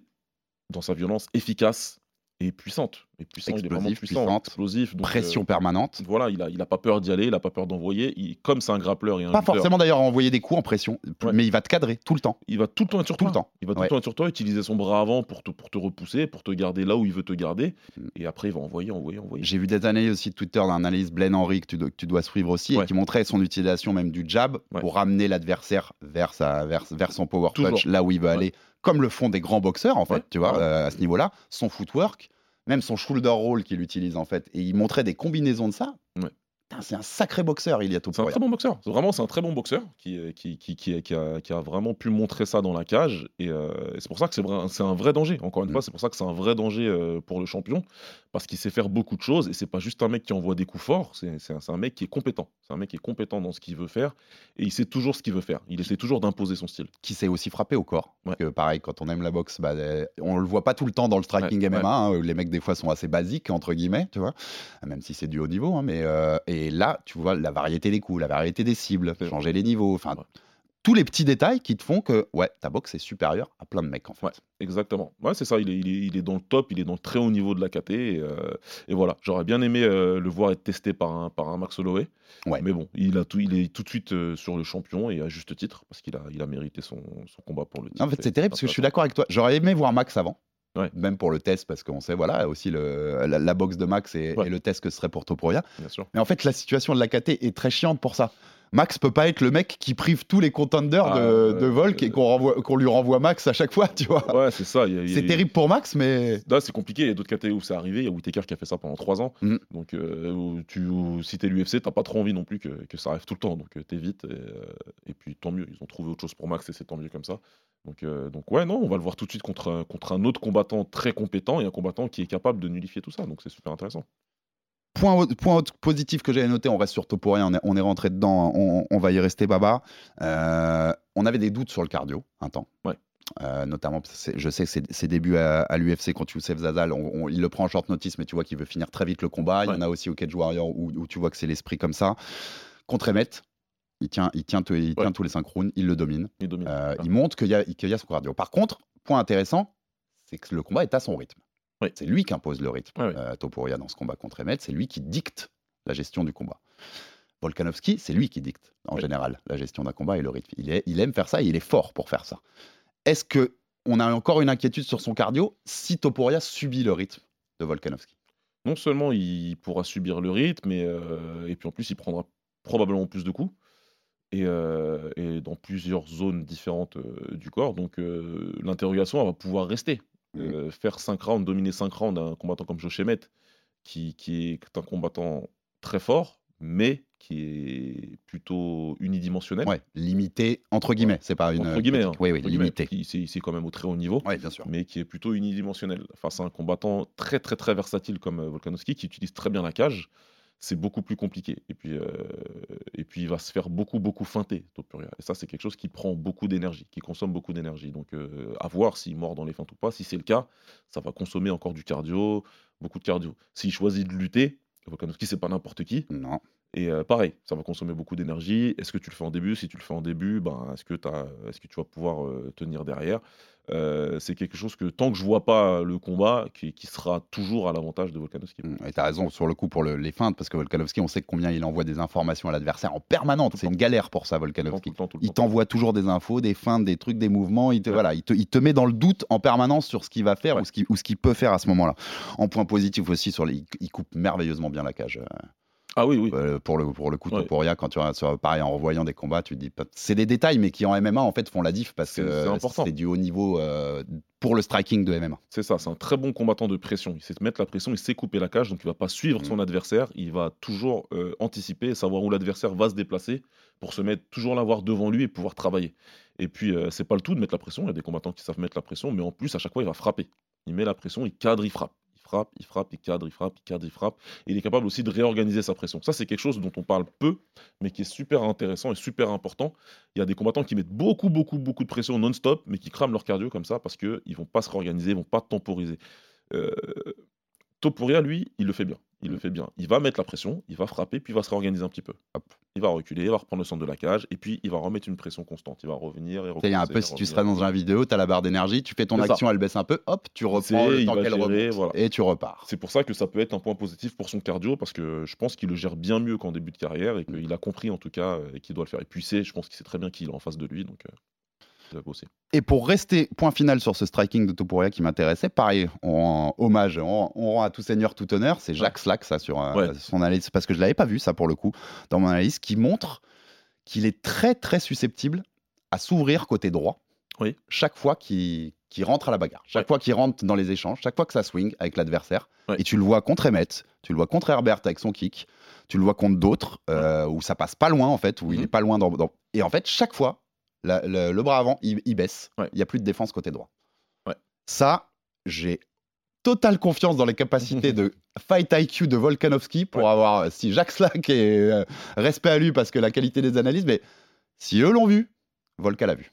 dans sa violence, efficace et puissante. Et puissant, il est vraiment Explosif, puissant, puissante, explosif. donc, euh, Pression permanente. voilà, il a, il a pas peur d'y aller, il a pas peur d'envoyer. Il- Comme c'est un grappleur et un Pas forcément d'ailleurs envoyer des coups en pression, Ouais. mais il va te cadrer tout le temps. il va tout le temps être sur Tout toi. le temps. Il va tout Ouais. le temps être sur toi, utiliser son bras avant pour te, pour te repousser, pour te garder là où il veut te garder. Mm. Et après, il va envoyer, envoyer, envoyer. J'ai vu des analyses aussi de Twitter d'un analyse Blaine Henry que tu, dois, que tu dois suivre aussi Ouais. et qui montrait son utilisation même du jab pour ramener l'adversaire vers, sa, vers, vers son power Toujours. punch, là où il veut aller, comme le font des grands boxeurs en fait, Ouais. tu vois, Ouais. euh, à ce niveau-là, son footwork, même son shoulder roll qu'il utilise en fait, et il montrait des combinaisons de ça. Ouais. C'est un sacré boxeur, il y a tout C'est un très bon boxeur. Vraiment, c'est un très bon boxeur qui, euh, qui, qui, qui, qui a, qui a vraiment pu montrer ça dans la cage. Et, euh, et c'est pour ça que c'est un vrai danger. Encore une Mm. fois, c'est pour ça que c'est un vrai danger euh, pour le champion. Parce qu'il sait faire beaucoup de choses. Et c'est pas juste un mec qui envoie des coups forts. C'est un, mec qui est compétent. C'est un mec qui est compétent dans ce qu'il veut faire. Et il sait toujours ce qu'il veut faire. Il essaie toujours d'imposer son style. qui sait aussi frapper au corps. Parce Ouais. que pareil, quand on aime la boxe, bah, on le voit pas tout le temps dans le striking Ouais, MMA. ouais. hein, où les mecs des fois sont assez basiques entre guillemets, tu vois, même si c'est du haut niveau. hein, mais euh, et là, tu vois la variété des coups, la variété des cibles, changer les niveaux, enfin Ouais. tous les petits détails qui te font que ouais, ta boxe est supérieure à plein de mecs en fait. Ouais. Exactement. Ouais, c'est ça. Il est, il, est, il est dans le top, il est dans le très haut niveau de la KT. Et, euh, et voilà, j'aurais bien aimé euh, le voir être testé par un, par un Max Holloway. Ouais. Mais bon, il, a tout, il est tout de suite euh, sur le champion et à juste titre, parce qu'il a, il a mérité son, son combat pour le titre. En fait, Et c'est terrible parce que je suis d'accord avec toi. J'aurais aimé voir Max avant. Ouais. Même pour le test, parce qu'on sait, voilà, aussi le, la, la boxe de Max et, Ouais. et le test que ce serait pour Topuria. Mais en fait, la situation de la KT est très chiante pour ça. Max peut pas être le mec qui prive tous les contenders Ah, de, de Volk et euh, qu'on lui renvoie Max à chaque fois, tu vois. Ouais, c'est ça. C'est terrible pour Max, mais Là, c'est compliqué. Il y a d'autres KT où c'est arrivé. Il y a Whitaker qui a fait ça pendant 3 ans. Mm. Donc, euh, tu, si t'es l'UFC, t'as pas trop envie non plus que, que ça arrive tout le temps. Donc, euh, t'évites. Et, euh, et puis, tant mieux. Ils ont trouvé autre chose pour Max et c'est tant mieux comme ça. Donc, euh, donc, ouais, non, on va le voir tout de suite contre, un- contre un autre combattant très compétent et un combattant qui est capable de nullifier tout ça. Donc, c'est super intéressant. point, point positif que j'avais noté, on reste sur Topuria, on est, on est rentré dedans, on, on va y rester Baba. Euh, on avait des doutes sur le cardio un temps. Ouais. Euh, notamment, je sais que ses, ses débuts à, à l'UFC contre Youssef Zazal, on- on- il le prend en short notice, mais tu vois qu'il veut finir très vite le combat. Il y en a aussi au Cage Warrior où, où tu vois que c'est l'esprit comme ça. Contre Emmett, il tient, il tient, il tient Ouais. tous les synchrones, il le domine. Il domine. Euh, Ah. il montre qu'il y, a- qu'il y a son cardio. Par contre, point intéressant, c'est que le combat est à son rythme. Oui. C'est lui qui impose le rythme, euh, Topuria, dans ce combat contre Emmett. C'est lui qui dicte la gestion du combat. Volkanovski, c'est lui qui dicte, en Oui. général, la gestion d'un combat et le rythme. Il, est, il aime faire ça et il est fort pour faire ça. Est-ce que on a encore une inquiétude sur son cardio si Topuria subit le rythme de Volkanovski? Non seulement il pourra subir le rythme, mais, heu, et puis en plus il prendra probablement plus de coups et heu, et dans plusieurs zones différentes, heu, du corps donc heu, l'interrogation va pouvoir rester. Mmh. Heu, faire 5 rounds, dominer 5 rounds un combattant comme Josh Emmett qui qui est un combattant très fort, mais qui est plutôt unidimensionnel. Ouais, limité entre guillemets, c'est pas une, Entre guillemets, hein, Oui, oui, entre guillemets, limité. qui c'est quand même au très haut niveau, Ouais, bien sûr. mais qui est plutôt unidimensionnel. Face à un combattant très, très, très versatile comme, Volkanovski qui utilise très bien la cage, c'est beaucoup plus compliqué et puis, heu, et puis il va se faire beaucoup, beaucoup feinter Topuria et ça, c'est quelque chose qui prend beaucoup d'énergie, qui consomme beaucoup d'énergie donc heu, à voir s'il mord dans les feintes ou pas. Si c'est le cas, ça va consommer encore du cardio, beaucoup de cardio. S'il choisit de lutter, Volkanovski, c'est pas n'importe qui Non. Et heu, pareil, ça va consommer beaucoup d'énergie. Est-ce que tu le fais en début? Si tu le fais en début, ben, est-ce que tu que vas pouvoir, heu, tenir derrière? Heu, c'est quelque chose que tant que je vois pas le combat, qui qui sera toujours à l'avantage de Volkanovski. Mmh, et tu as raison sur le coup pour le les feintes parce que Volkanovski, on sait combien il envoie des informations à l'adversaire en permanente. C'est une galère pour ça, Volkanovski. Tout le temps, tout le Il temps. t'envoie toujours des infos, des feintes, des trucs, des mouvements. Il te, Ouais. voilà, il te, il te met dans le doute en permanence sur ce qu'il va faire Ouais. ou ce qu'il peut faire à ce moment-là. En point positif aussi, sur les, il coupe merveilleusement bien la cage. Ah oui, oui. euh, pour, le, pour le coup, Ouais. Topuria, quand tu regardes pareil en revoyant des combats, tu te dis pas- c'est des détails, mais qui en MMA en fait font la diff parce que c'est du haut niveau euh, pour le striking de MMA. C'est ça, c'est un très bon combattant de pression. Il sait mettre la pression, il sait couper la cage, donc il va pas suivre Mmh. son adversaire. Il va toujours euh, anticiper savoir où l'adversaire va se déplacer pour se mettre toujours l'avoir devant lui et pouvoir travailler. Et puis c'est pas le tout de mettre la pression. Il y a des combattants qui savent mettre la pression, mais en plus à chaque fois il va frapper. Il met la pression, il cadre, il frappe. Il frappe, il cadre, il frappe, il cadre, il frappe. Et il est capable aussi de réorganiser sa pression. Ça c'est quelque chose dont on parle peu, mais qui est super intéressant et super important. Il y a des combattants qui mettent beaucoup, beaucoup, beaucoup de pression non-stop, mais qui crament leur cardio comme ça parce qu'ils ne vont pas se réorganiser, ils vont pas temporiser. Euh, Topuria, lui, il le fait bien. Il le fait bien. Il va mettre la pression, il va frapper, puis il va se réorganiser un petit peu. Hop. Il va reculer, il va reprendre le centre de la cage, et puis il va remettre une pression constante. Il va revenir et a un peu, si tu revenir. serais dans une vidéo, tu as la barre d'énergie, tu fais ton ça. action, elle baisse un peu, hop, tu reprends C'est- le il temps va qu'elle gérer, remonte voilà. et tu repars. C'est pour ça que ça peut être un point positif pour son cardio, parce que je pense qu'il le gère bien mieux qu'en début de carrière, et qu'il a compris en tout cas, euh, et qu'il doit le faire. Et puis je pense qu'il sait très bien qui il est en face de lui, donc Et pour rester point final sur ce striking de Topuria qui m'intéressait, pareil, on rend hommage, on, on rend à tout seigneur, tout honneur, c'est Jacques Slack, ça, sur euh, Ouais. son analyse, parce que je l'avais pas vu, ça, pour le coup, dans mon analyse, qui montre qu'il est très, très susceptible à s'ouvrir côté droit Oui. chaque fois qu'il qu'il rentre à la bagarre, chaque Ouais. fois qu'il rentre dans les échanges, chaque fois que ça swing avec l'adversaire. Ouais. Et tu le vois contre Emmett, tu le vois contre Herbert avec son kick, tu le vois contre d'autres, euh, où ça passe pas loin, en fait, où il Mhm. est pas loin dans, dans- Et en fait, chaque fois, la- le, le bras avant, il, il baisse. Il Ouais. n'y a plus de défense côté droit. Ouais. Ça, j'ai totale confiance dans les capacités de [laughs] fight IQ de Volkanovski pour Ouais. avoir, si Jacques Slack et euh, respect à lui parce que la qualité des analyses, mais si eux l'ont vu, Volka l'a vu.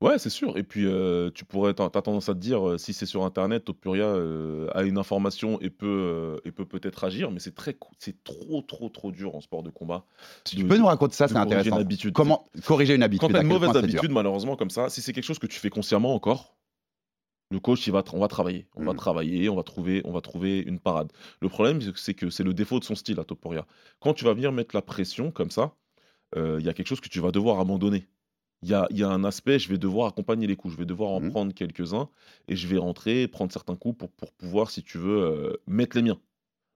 Ouais, c'est sûr. Et puis, euh, tu pourrais, t'as t'as tendance à te dire, euh, si c'est sur Internet, Topuria euh, a une information et peut, euh, et peut peut-être agir, mais c'est très, c'est trop, trop, trop dur en sport de combat. Tu de- peux nous raconter ça, de c'est corriger intéressant. une habitude. Comment corriger une habitude Quand tu as à une quel mauvaise point c'est dur. habitude, malheureusement, comme ça, si c'est quelque chose que tu fais consciemment encore, le coach, il va, tra- on va travailler. On va Mhm. travailler, on va, trouver, on va trouver une parade. Le problème, c'est que- c'est que c'est le défaut de son style à Topuria. Quand tu vas venir mettre la pression comme ça, euh, il y a quelque chose que tu vas devoir abandonner. Il y a, il y a un aspect, je vais devoir accompagner les coups, je vais devoir en Mhm. prendre quelques-uns et je vais rentrer, prendre certains coups pour, pour pouvoir, si tu veux, euh, mettre les miens.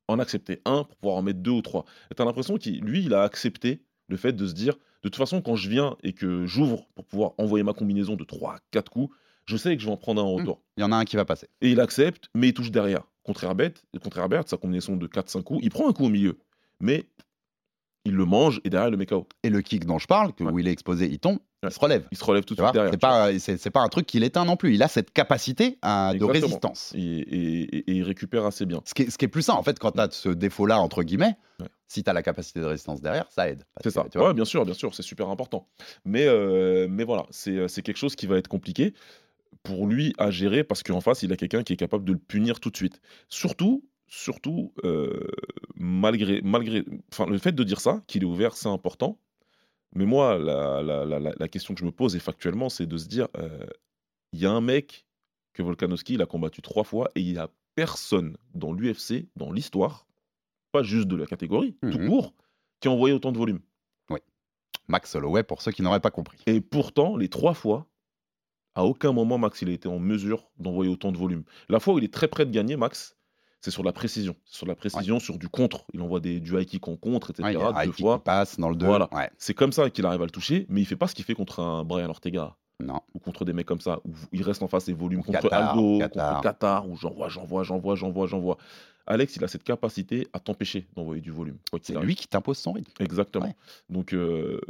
En accepter un pour pouvoir en mettre deux ou trois. Et tu as l'impression qu'il, lui, il a accepté le fait de se dire, de toute façon, quand je viens et que j'ouvre pour pouvoir envoyer ma combinaison de 3 quatre coups, je sais que je vais en prendre un en retour. Il y en a un qui va passer. Et il accepte, mais il touche derrière. Contre Herbert, contre Herbert sa combinaison de 4-5 coups, il prend un coup au milieu, mais il le mange et derrière, le met KO. Et le kick dont je parle, que, Ouais. où il est exposé, il tombe. Il se relève. Il se relève tout de suite derrière. c'est pas, c'est, pas un truc qu'il éteint non plus. Il a cette capacité à- de résistance. Et, et- et- et il récupère assez bien. Ce qui, est, ce qui est plus ça, en fait, quand tu as ce défaut-là, entre guillemets, Ouais. si tu as la capacité de résistance derrière, ça aide. C'est ça. tu vois, Ouais, bien sûr, bien sûr, c'est super important. Mais, euh, mais voilà, c'est euh, c'est quelque chose qui va être compliqué pour lui à gérer parce qu'en face, il a quelqu'un qui est capable de le punir tout de suite. Surtout, surtout, euh, malgré, malgré, enfin, le fait de dire ça, qu'il est ouvert, c'est important. Mais moi, la, la- la- la- la question que je me pose, et factuellement, c'est de se dire, euh, il y a un mec que Volkanovski, il a combattu trois fois, et il n'y a personne dans l'UFC, dans l'histoire, pas juste de la catégorie, tout Mhm. court, qui a envoyé autant de volume. Max Holloway, pour ceux qui n'auraient pas compris. Et pourtant, les trois fois, à aucun moment, Max, il a été en mesure d'envoyer autant de volume. La fois où il est très près de gagner, Max, c'est sur la précision. Sur la précision, sur du contre. Il envoie des, du high kick en contre, etc. Ouais, il deux fois. qui passe dans le 2. Voilà. Ouais. C'est comme ça qu'il arrive à le toucher, mais il fait pas ce qu'il fait contre un Brian Ortega Non. ou contre des mecs comme ça, où il reste en face et volume Ou contre Qatar, Aldo, Qatar. contre Qatar, où j'envoie, j'envoie, j'envoie, j'envoie, j'envoie. Alex, il a cette capacité à t'empêcher d'envoyer du volume. C'est lui qui t'impose son rythme. Exactement. Donc, euh,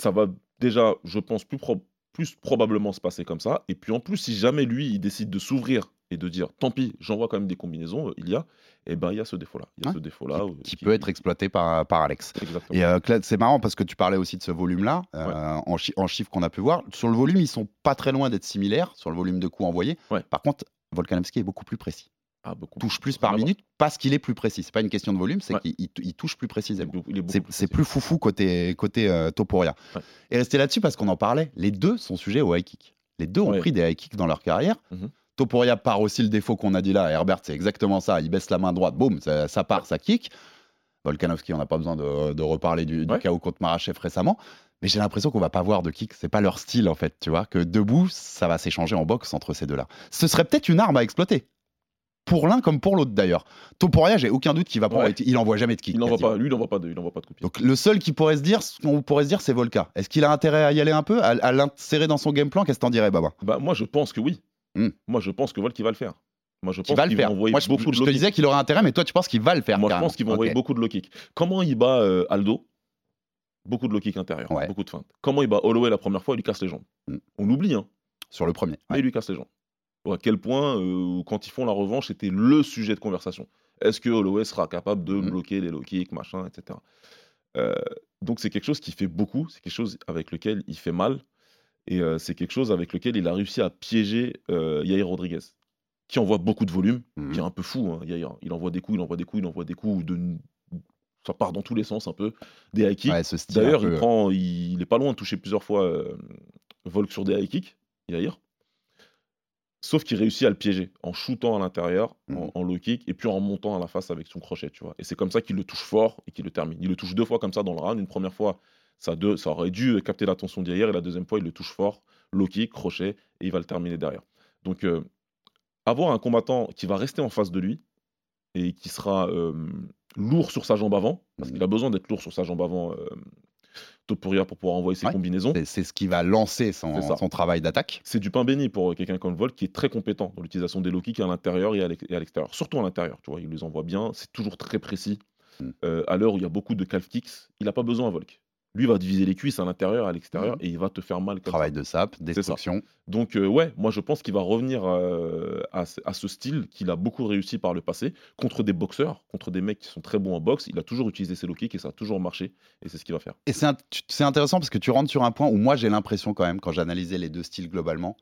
ça va déjà, je pense, plus, pro- plus probablement se passer comme ça. Et puis en plus, si jamais lui, il décide de s'ouvrir et de dire, tant pis, j'envoie quand même des combinaisons, euh, il y a, et ben il y a ce défaut-là. Il y a Ouais. ce défaut-là. euh, Qui peut être exploité par, par Alex. Exactement. Et euh, c'est marrant parce que tu parlais aussi de ce volume-là, euh, en, chi- en chiffres qu'on a pu voir. Sur le volume, ils sont pas très loin d'être similaires, sur le volume de coups envoyés. Ouais. Par contre, Volkanovski est beaucoup plus précis. Ah. Touche plus par Vraiment. minute parce qu'il est plus précis. C'est pas une question de volume, c'est Ouais. qu'il il- il touche plus précisément. C'est plus foufou côté, côté euh, Topuria. Ouais. Et rester là-dessus parce qu'on en parlait, les deux sont sujets au high kick. Les deux ont pris des high kicks dans leur carrière. Mhm. Topuria part aussi le défaut qu'on a dit là. Herbert, c'est exactement ça. Il baisse la main droite, boum, ça, ça part, ça kick. Volkanovski, on n'a pas besoin de, de reparler du, du Ouais. chaos contre Marachev récemment. Mais j'ai l'impression qu'on va pas voir de kick. C'est pas leur style en fait, tu vois. Que debout, ça va s'échanger en boxe entre ces deux-là. Ce serait peut-être une arme à exploiter. Pour l'un comme pour l'autre d'ailleurs. Topuria, j'ai aucun doute qu'il va pas. Ouais. Il envoie jamais de kick. Il pas, lui, il n'envoie pas de, il envoie pas de copie. Donc le seul qui pourrait se dire, on pourrait se dire, c'est Volka. Est-ce qu'il a intérêt à y aller un peu, à, à l'insérer dans son game plan? Qu'est-ce que t'en dirais, Baba? Bah, moi, je pense que oui. Hmm. Moi, je pense que Volk, il va le faire. Moi, je pense va le qu'il faire. envoyer Moi, je, beaucoup je te disais qu'il aurait intérêt, mais toi, tu penses qu'il va le faire Moi, je pense qu'il va envoyer beaucoup de low kicks. Comment il bat euh, Aldo? Beaucoup de low kicks intérieurs, Ouais. beaucoup de feintes. Comment il bat Holloway la première fois Il lui casse les jambes. Hmm. On oublie, hein, Sur le premier. mais ouais. il lui casse les jambes. Ou à quel point, euh, quand ils font la revanche, c'était le sujet de conversation. Est-ce que Holloway sera capable de Mhm. bloquer les low kicks, machin, etc. Euh, donc c'est quelque chose qui fait beaucoup, c'est quelque chose avec lequel il fait mal, et euh, c'est quelque chose avec lequel il a réussi à piéger euh, Yair Rodriguez, qui envoie beaucoup de volume, Mhm. qui est un peu fou, hein, Yair. Il envoie des coups, il envoie des coups, il envoie des coups, de... ça part dans tous les sens un peu, des high kicks. Ouais, D'ailleurs, peu, il, prend, il, il est pas loin de toucher plusieurs fois euh, Volk sur des high kicks, Yair. Sauf qu'il réussit à le piéger en shootant à l'intérieur, en, Mhm. en low kick, et puis en montant à la face avec son crochet, tu vois. Et c'est comme ça qu'il le touche fort et qu'il le termine. Il le touche deux fois comme ça dans le round. Une première fois, ça, ça aurait dû capter l'attention d'hier, et la deuxième fois, il le touche fort, low kick, crochet, et il va le terminer derrière. Donc, euh, avoir un combattant qui va rester en face de lui et qui sera euh, lourd sur sa jambe avant, parce Mhm. qu'il a besoin d'être lourd sur sa jambe avant, euh, Topuria, pour pouvoir envoyer ses Ouais. combinaisons. c'est- ce qui va lancer son, travail d'attaque. C'est du pain béni pour quelqu'un comme Volk qui est très compétent dans l'utilisation des low kicks à l'intérieur et à l'ex- et à l'extérieur. Surtout à l'intérieur, tu vois, il les envoie bien, c'est toujours très précis. Mm. Euh, à l'heure où il y a beaucoup de calf kicks, il n'a pas besoin à Volk. Lui va te viser les cuisses à l'intérieur, à l'extérieur, Mm. et il va te faire mal comme Travail ça. de sap, destruction. Donc euh, ouais, moi je pense qu'il va revenir euh, à, ce- à ce style qu'il a beaucoup réussi par le passé contre des boxeurs, contre des mecs qui sont très bons en boxe. Il a toujours utilisé ses low kicks et ça a toujours marché, et c'est ce qu'il va faire. Et c'est intéressant parce que tu rentres sur un point où moi j'ai l'impression quand même, quand j'analysais les deux styles globalement,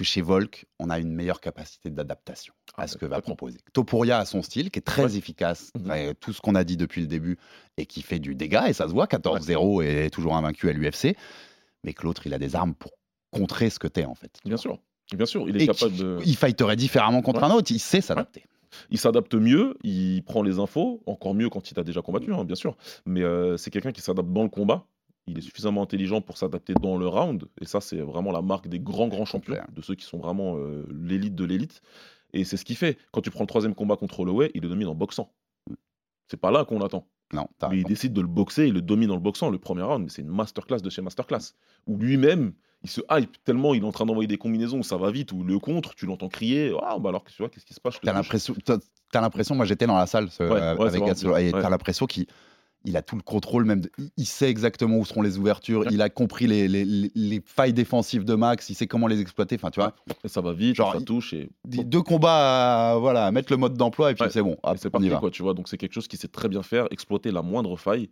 que chez Volk, on a une meilleure capacité d'adaptation Ah, à ce ouais, que va proposer. Topuria a son style qui est très Ouais. efficace, Mhm. Ouais, tout ce qu'on a dit depuis le début, et qui fait du dégât, et ça se voit, 14-0 et est toujours invaincu à l'UFC, mais que l'autre, il a des armes pour contrer ce que t'es en fait. Bien sûr, bien sûr, il est Et capable qui- de... il fighterait différemment contre Ouais. un autre, il sait s'adapter. Il s'adapte mieux, il prend les infos, encore mieux quand il a déjà combattu, hein, bien sûr. Mais euh, c'est quelqu'un qui s'adapte dans le combat. Il est suffisamment intelligent pour s'adapter dans le round. Et ça, c'est vraiment la marque des grands, grands champions, de ceux qui sont vraiment euh, l'élite de l'élite. Et c'est ce qu'il fait. Quand tu prends le troisième combat contre Holloway, il le domine en boxant. C'est pas là qu'on l'attend. Non, Mais il décide de le boxer, il le domine en le boxant. Le premier round, mais c'est une masterclass de chez masterclass. Où lui-même, il se hype tellement, il est en train d'envoyer des combinaisons où ça va vite, ou le contre, tu l'entends crier. Ah, bah alors, tu vois, qu'est-ce qui se passe T'as l'impression, t'as- t'as l'impression, moi j'étais dans la salle ce- Ouais, ouais, avec Gatsolo, et bien. t'as Ouais. l'impression qu'il il a tout le contrôle même, de- il- sait exactement où seront les ouvertures, il a compris les, les- les- les failles défensives de Max, il sait comment les exploiter, enfin tu vois, ça va vite, Genre, ça touche et, deux combats à, voilà, à mettre le mode d'emploi et puis Ouais, c'est bon, c'est parti quoi, tu vois. Donc c'est quelque chose qui sait très bien faire, exploiter la moindre faille.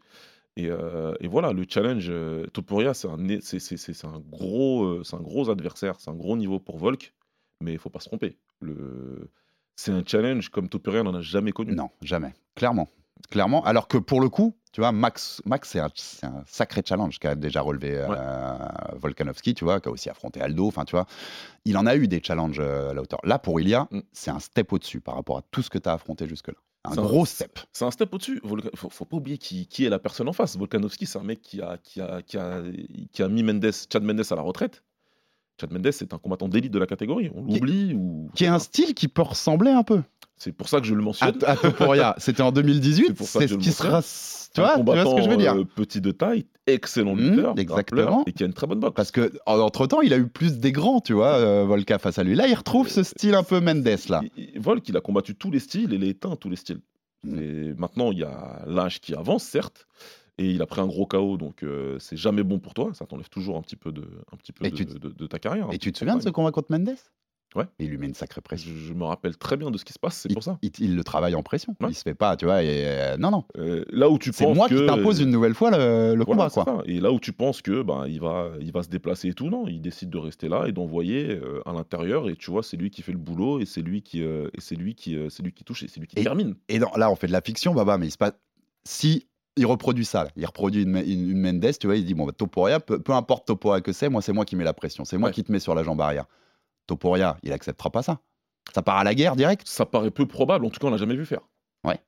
Et, euh, et voilà, le challenge, euh, Topuria, c'est un, c'est- un, gros, euh, c'est un gros adversaire, c'est un gros niveau pour Volk, mais il faut pas se tromper. Le... C'est un challenge comme Topuria n'en a jamais connu. Non, jamais, clairement. Clairement, alors que pour le coup, tu vois, Max, Max c'est un, sacré challenge qu'a déjà relevé euh, Volkanovski, tu vois, qui a aussi affronté Aldo, enfin, tu vois, il en a eu des challenges euh, à la hauteur. Là, pour Ilia, Mm. c'est un step au-dessus par rapport à tout ce que tu as affronté jusque-là. Un gros step. C'est un step au-dessus. Volka- Faut, faut pas oublier qui, qui est la personne en face. Volkanovski, c'est un mec qui a, qui, a, qui, a, qui a mis Mendes, Chad Mendes à la retraite. Chad Mendes, c'est un combattant d'élite de la catégorie. On Qui- l'oublie ou. Qui est un style qui peut ressembler un peu C'est pour ça que je le à, mentionne. à Topuria. [laughs] C'était en 2018. C'est ce qui sera. Tu vois, tu vois ce que je veux dire euh, petit de taille, excellent Mmh, lutteur, exactement. et qui a une très bonne boxe. Parce que entre temps, il a eu plus des grands, tu vois, euh, Volka face à lui. Là, il retrouve ce style un peu Mendes là. Il- il- Volk, il a combattu tous les styles et il éteint tous les styles. Mm. Et maintenant, il y a l'âge qui avance, certes, et il a pris un gros KO, donc euh, c'est jamais bon pour toi. Ça t'enlève toujours un petit peu de, un petit peu Et de, tu- de- de ta carrière. un Et tu te souviens de ce combat contre Mendes? Ouais. Il lui met une sacrée pression. je, je me rappelle très bien de ce qui se passe, c'est pour ça. il- il le travaille en pression. Ouais. Il se fait pas, tu vois. Et, euh, non, non. Euh, là où tu C'est penses moi que... qui t'impose une nouvelle fois le, le Voilà, combat, quoi. ça. Et là où tu penses que ben, il, va, il va se déplacer et tout, non, il décide de rester là et d'envoyer euh, à l'intérieur. Et tu vois, c'est lui qui fait le boulot et c'est lui qui, et c'est lui qui, c'est lui qui touche et c'est lui qui Et- termine. Et dans- là, on fait de la fiction, Baba, mais il se passe. Si il reproduit ça, là, il reproduit une, une- une Mendes, tu vois, il dit bon, bah, Topuria, peu, peu importe Topuria que c'est, moi, c'est moi qui mets la pression, c'est moi Ouais. qui te mets sur la jambe arrière. Topuria, il acceptera pas ça. Ça part à la guerre direct. Ça paraît peu probable, en tout cas, on l'a jamais vu faire. Ouais.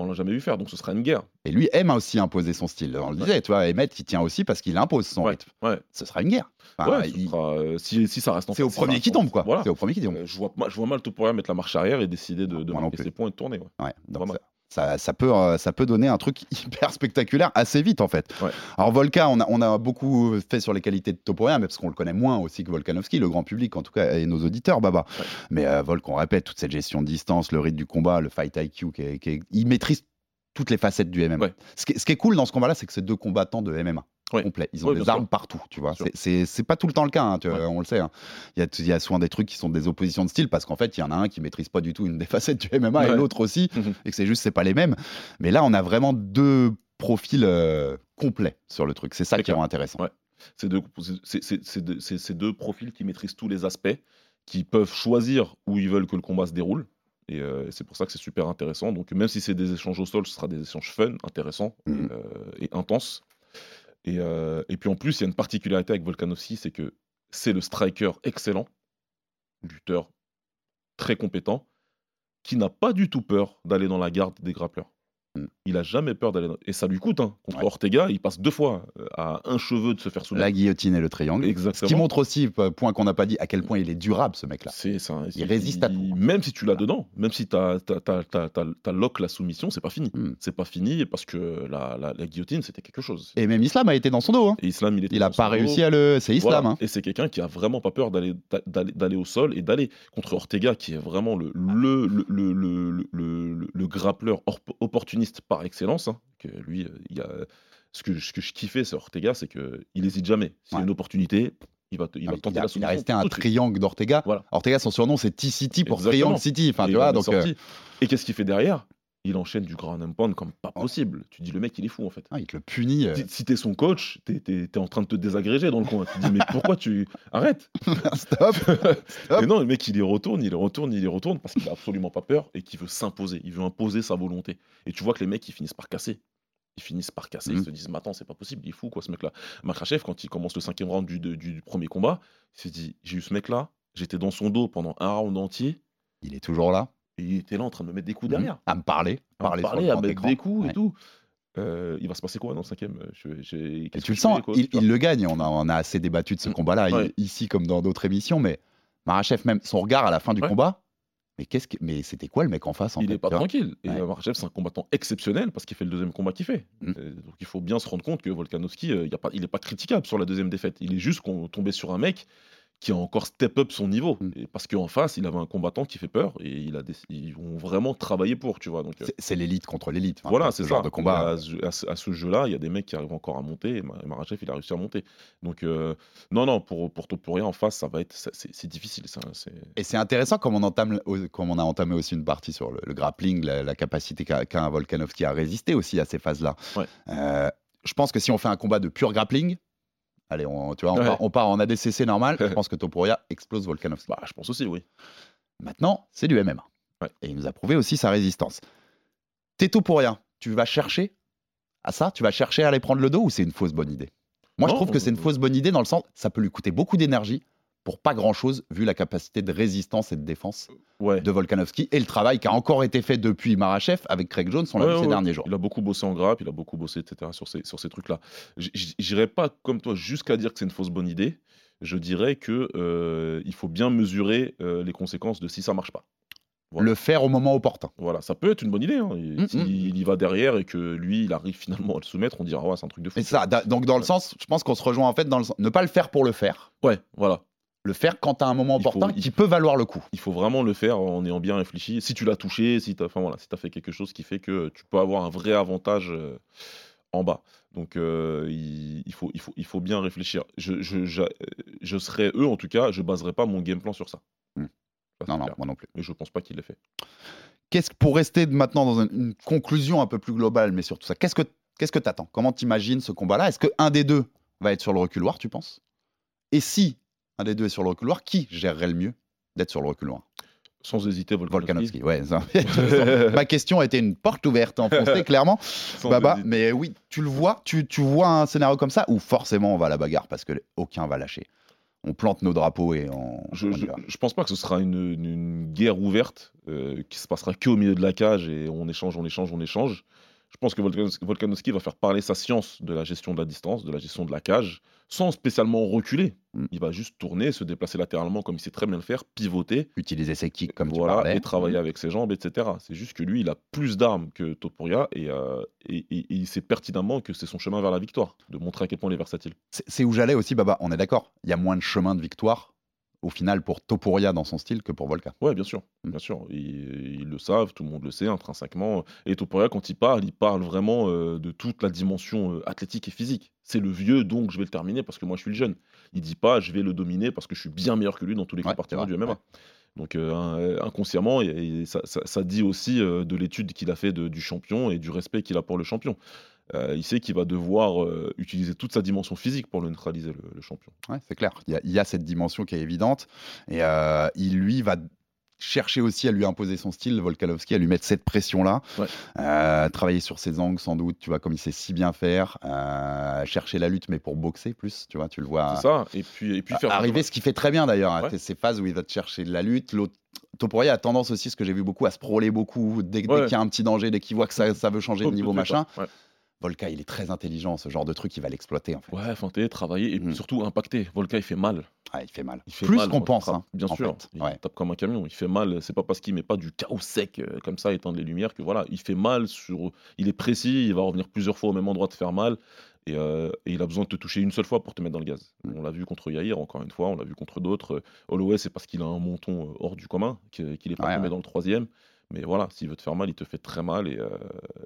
On l'a jamais vu faire, donc ce sera une guerre. Et lui aime aussi imposer son style. On le disait, tu vois, Emmett, il tient aussi parce qu'il impose son Ouais, rythme. ouais. Ce sera une guerre. Enfin, il- sera, euh, si, si ça reste en C'est au si premier qui tombe, quoi. Voilà. C'est au premier qui tombe. Euh, je, vois, je vois mal Topuria mettre la marche arrière et décider de, de marquer ses points et de tourner. ouais. Ouais, donc ça, ça, ça peut, euh, ça peut donner un truc [laughs] hyper spectaculaire assez vite en fait. Ouais. Alors Volka, on a, on a beaucoup fait sur les qualités de Topuria, mais parce qu'on le connaît moins aussi que Volkanovski, le grand public en tout cas, et nos auditeurs, Baba. Ouais. Mais euh, Volk, on répète, toute cette gestion de distance, le rythme du combat, le fight IQ, qui est- qui est- il maîtrise toutes les facettes du MMA. Ouais. Ce, qui ce qui est cool dans ce combat-là, c'est que c'est deux combattants de MMA. Ouais. Complet. Ils ont des armes sûr. partout, tu vois. C'est- pas tout le temps le cas, hein, tu vois, Ouais. on le sait. hein. Il y, a, il y a souvent des trucs qui sont des oppositions de style parce qu'en fait, il y en a un qui maîtrise pas du tout une des [laughs] facettes du MMA et l'autre aussi, [laughs] Mhm. et que c'est juste, c'est pas les mêmes. Mais là, on a vraiment deux profils euh, complets sur le truc. C'est ça qui est intéressant. Ouais. C'est deux, deux- profils qui maîtrisent tous les aspects, qui peuvent choisir où ils veulent que le combat se déroule. Et euh, c'est pour ça que c'est super intéressant. Donc même si c'est des échanges au sol, ce sera des échanges fun, intéressants et, euh, et intenses. Et, euh, et puis en plus, il y a une particularité avec Volkanovski, c'est que c'est le striker excellent, lutteur très compétent, qui n'a pas du tout peur d'aller dans la garde des grappleurs. Il a jamais peur d'aller dans... Et ça lui coûte. Hein. Contre Ouais. Ortega, il passe deux fois euh, à un cheveu de se faire soulever. La guillotine et le triangle. Ce Exactement. qui montre aussi, euh, point qu'on n'a pas dit, à quel point il est durable, ce mec-là. C'est ça. Il résiste à tout. Même si tu l'as dedans, même si tu as, lock la soumission, c'est pas fini. Mm. C'est pas fini parce que la, la- la guillotine, c'était quelque chose. Et même Islam a été dans son dos. hein. Et Islam, il était Il a pas réussi dos. à le. C'est Islam. Voilà. hein. Et c'est quelqu'un qui a vraiment pas peur d'aller au sol et d'aller contre Ortega, qui est vraiment le le le le, le, le- le- le grappleur or- par excellence. hein, que lui, euh, il a ce que ce que je kiffais, c'est Ortega, c'est que il hésite jamais. S'il y a une opportunité, il va il Ah, va il, tenter a, la il a resté un triangle d'Ortega. Voilà. Ortega, son surnom, c'est T-City pour Exactement. Triangle City. Enfin, tu vois, donc. euh. Et qu'est-ce qu'il fait derrière? Il enchaîne du ground and pound comme pas possible. Tu dis le mec, il est fou en fait. ah, il te le punit. euh. Si, si t'es son coach, t'es es, en train de te désagréger dans le coin. Tu te dis mais pourquoi tu [laughs] arrête Stop. Mais non, le mec il y retourne, il y retourne, il y retourne parce qu'il a absolument pas peur et qu'il veut s'imposer. Il veut imposer sa volonté. Et tu vois que les mecs ils finissent par casser. Ils finissent par casser. Ils Mhm. se disent mais attends c'est pas possible, il est fou quoi ce mec-là. Makrachev quand il commence le cinquième round du, du- du premier combat, il s'est dit j'ai eu ce mec-là, j'étais dans son dos pendant un round entier Il est toujours là. Il était là en train de me mettre des coups derrière. À me parler. à me Parler, à mettre écran. des coups Ouais. et tout. Euh, il va se passer quoi dans le cinquième? Je- Et tu le sens, fais, il, il le gagne. On a, on a assez débattu de ce Mm. combat-là, Ouais. ici comme dans d'autres émissions, mais Marachev, même son regard à la fin du Ouais. combat, mais, qu'est-ce que, mais c'était quoi le mec en face en il n'est pas tranquille. Et Ouais. Makhachev, c'est un combattant exceptionnel parce qu'il fait le deuxième combat qu'il fait. Mm. Euh, donc il faut bien se rendre compte que Volkanovski, euh, il y a pas, il n'est pas critiquable sur la deuxième défaite. Il est juste qu'on tombé sur un mec qui a encore step up son niveau. Mm. Et parce qu'en face, il avait un combattant qui fait peur et il a déc- ils ont vraiment travaillé pour, tu vois. Donc, euh, C'est- l'élite contre l'élite. Enfin, voilà, ce c'est genre ça. de combat. À, ce- à ce- à ce jeu-là, il y a des mecs qui arrivent encore à monter. Et Ma- Makhachev, il a réussi à monter. Donc, euh, non, non, pour, pour Topuria en face, ça va être, c'est difficile. ça, Et c'est intéressant comme on, entame, comme on a entamé aussi une partie sur le, le grappling, la, la capacité qu'a un Volkanovski à résister aussi à ces phases-là. Ouais. Euh, je pense que si on fait un combat de pur grappling, allez, on, tu vois, on, Ouais. part, on part en ADCC normal, je [laughs] pense que Topuria explose Volkanovski. Bah, je pense aussi, oui. Maintenant, c'est du MMA. Ouais. Et il nous a prouvé aussi sa résistance. T'es Topuria, tu vas chercher à ça? Tu vas chercher à aller prendre le dos ou c'est une fausse bonne idée? Moi, je trouve que c'est une fausse bonne idée dans le sens, ça peut lui coûter beaucoup d'énergie pour pas grand-chose, vu la capacité de résistance et de défense Ouais. de Volkanovski et le travail qui a encore été fait depuis Marachev avec Craig Jones, on l'a Ouais, vu ces derniers jours. Il a beaucoup bossé en grappe, il a beaucoup bossé, etc. sur ces, sur ces trucs-là. J'irai pas comme toi jusqu'à dire que c'est une fausse bonne idée, je dirais que euh, il faut bien mesurer euh, les conséquences de si ça marche pas. Voilà. Le faire au moment opportun. Voilà, ça peut être une bonne idée. Hein. Mm, S'il y va derrière et que lui, il arrive finalement à le soumettre, on dira ouais, c'est un truc de fou. Et ça, donc dans le sens, je pense qu'on se rejoint en fait dans le sens, ne pas le faire pour le faire. Ouais, voilà. Le faire quand à un moment il- qui peut valoir le coup. Il faut vraiment le faire en ayant bien réfléchi. Si tu l'as touché, si tu as, enfin, voilà, si as fait quelque chose qui fait que tu peux avoir un vrai avantage euh, en bas. Donc euh, il, il faut, il, faut, il faut bien réfléchir. Je, je, je, je serais eux, en tout cas, je baserais pas mon game plan sur ça. Hmm. Ça, Non, non, clair. moi non plus. Mais je pense pas qu'il l'ait fait. Qu'est-ce que- pour rester maintenant dans une, une conclusion un peu plus globale, mais sur tout ça, qu'est-ce que qu'est-ce que t'attends? Comment t'imagines ce combat-là? Est-ce que un des deux va être sur le reculoir, tu penses? Et si un des deux est sur le reculoir, qui gérerait le mieux d'être sur le reculoir Sans hésiter, Volkanovski. Volkanovski, ouais. ça- [laughs] Ma question était une porte ouverte enfoncée, clairement. [laughs] Sans Baba, hésiter. mais oui, tu le vois, tu, tu vois un scénario comme ça où forcément on va à la bagarre parce que aucun va lâcher? On plante nos drapeaux et on. Je, on je, pense pas que ce sera une, une- une guerre ouverte euh, qui se passera que au milieu de la cage et on échange, on échange, on échange. Je pense que Volkanovski, va faire parler sa science de la gestion de la distance, de la gestion de la cage, sans spécialement reculer. Mm. Il va juste tourner, se déplacer latéralement comme il sait très bien le faire, pivoter, Utiliser ses kicks comme tu voilà, parlais. et travailler avec ses jambes, etc. C'est juste que lui, il a plus d'armes que Topuria et, euh, et- et- et il sait pertinemment que c'est son chemin vers la victoire, de montrer à quel point il est versatile. C'est c'est où j'allais aussi, Baba. On est d'accord. Il y a moins de chemin de victoire au final pour Topuria dans son style que pour Volka. Ouais, bien sûr, Mm. bien sûr. Ils, ils le savent, tout le monde le sait intrinsèquement. Et Topuria, quand il parle, il parle vraiment euh, de toute la dimension euh, athlétique et physique. C'est le vieux, donc je vais le terminer parce que moi je suis le jeune. Il dit pas, je vais le dominer parce que je suis bien meilleur que lui dans tous les Ouais, compartiments du MMA. ouais. Donc euh, in- inconsciemment, et, et ça, ça- ça dit aussi de l'étude qu'il a fait de- du champion et du respect qu'il a pour le champion. Euh, il sait qu'il va devoir euh, utiliser toute sa dimension physique pour le neutraliser, le, le champion. Ouais, c'est clair. Il y, a, il y a cette dimension qui est évidente. Et euh, il, lui, va chercher aussi à lui imposer son style, Volkanovski, à lui mettre cette pression-là. Ouais. Euh, travailler sur ses angles, sans doute, tu vois, comme il sait si bien faire. Chercher la lutte, mais pour boxer plus, tu vois, tu le vois. C'est ça. Et puis, et puis faire Arriver, ce qu'il fait très bien d'ailleurs, hein, Ouais. ces phases où il va te chercher de la lutte. L'autre, Topuria a tendance aussi, ce que j'ai vu beaucoup, à se proler beaucoup dès, dès Ouais. qu'il y a un petit danger, dès qu'il voit que ça, ça veut changer de niveau machin. ouais. Volka, il est très intelligent, ce genre de truc, il va l'exploiter en fait. Ouais, feinter, travailler et Mm. surtout impacter. Volka, il fait mal. Ah, il fait mal. Il fait Plus qu'on pense, hein, Bien en sûr. fait. Il Ouais. tape comme un camion. Il fait mal. C'est pas parce qu'il met pas du chaos sec euh, comme ça, éteindre les lumières, que voilà. Il fait mal. sur. Il est précis. Il va revenir plusieurs fois au même endroit te faire mal. Et, euh, et il a besoin de te toucher une seule fois pour te mettre dans le gaz. Mm. On l'a vu contre Yair, encore une fois. On l'a vu contre d'autres. Holloway, c'est parce qu'il a un menton euh, hors du commun, qu'il est pas Ouais, tombé ouais. dans le troisième. Mais voilà, s'il veut te faire mal, il te fait très mal et euh,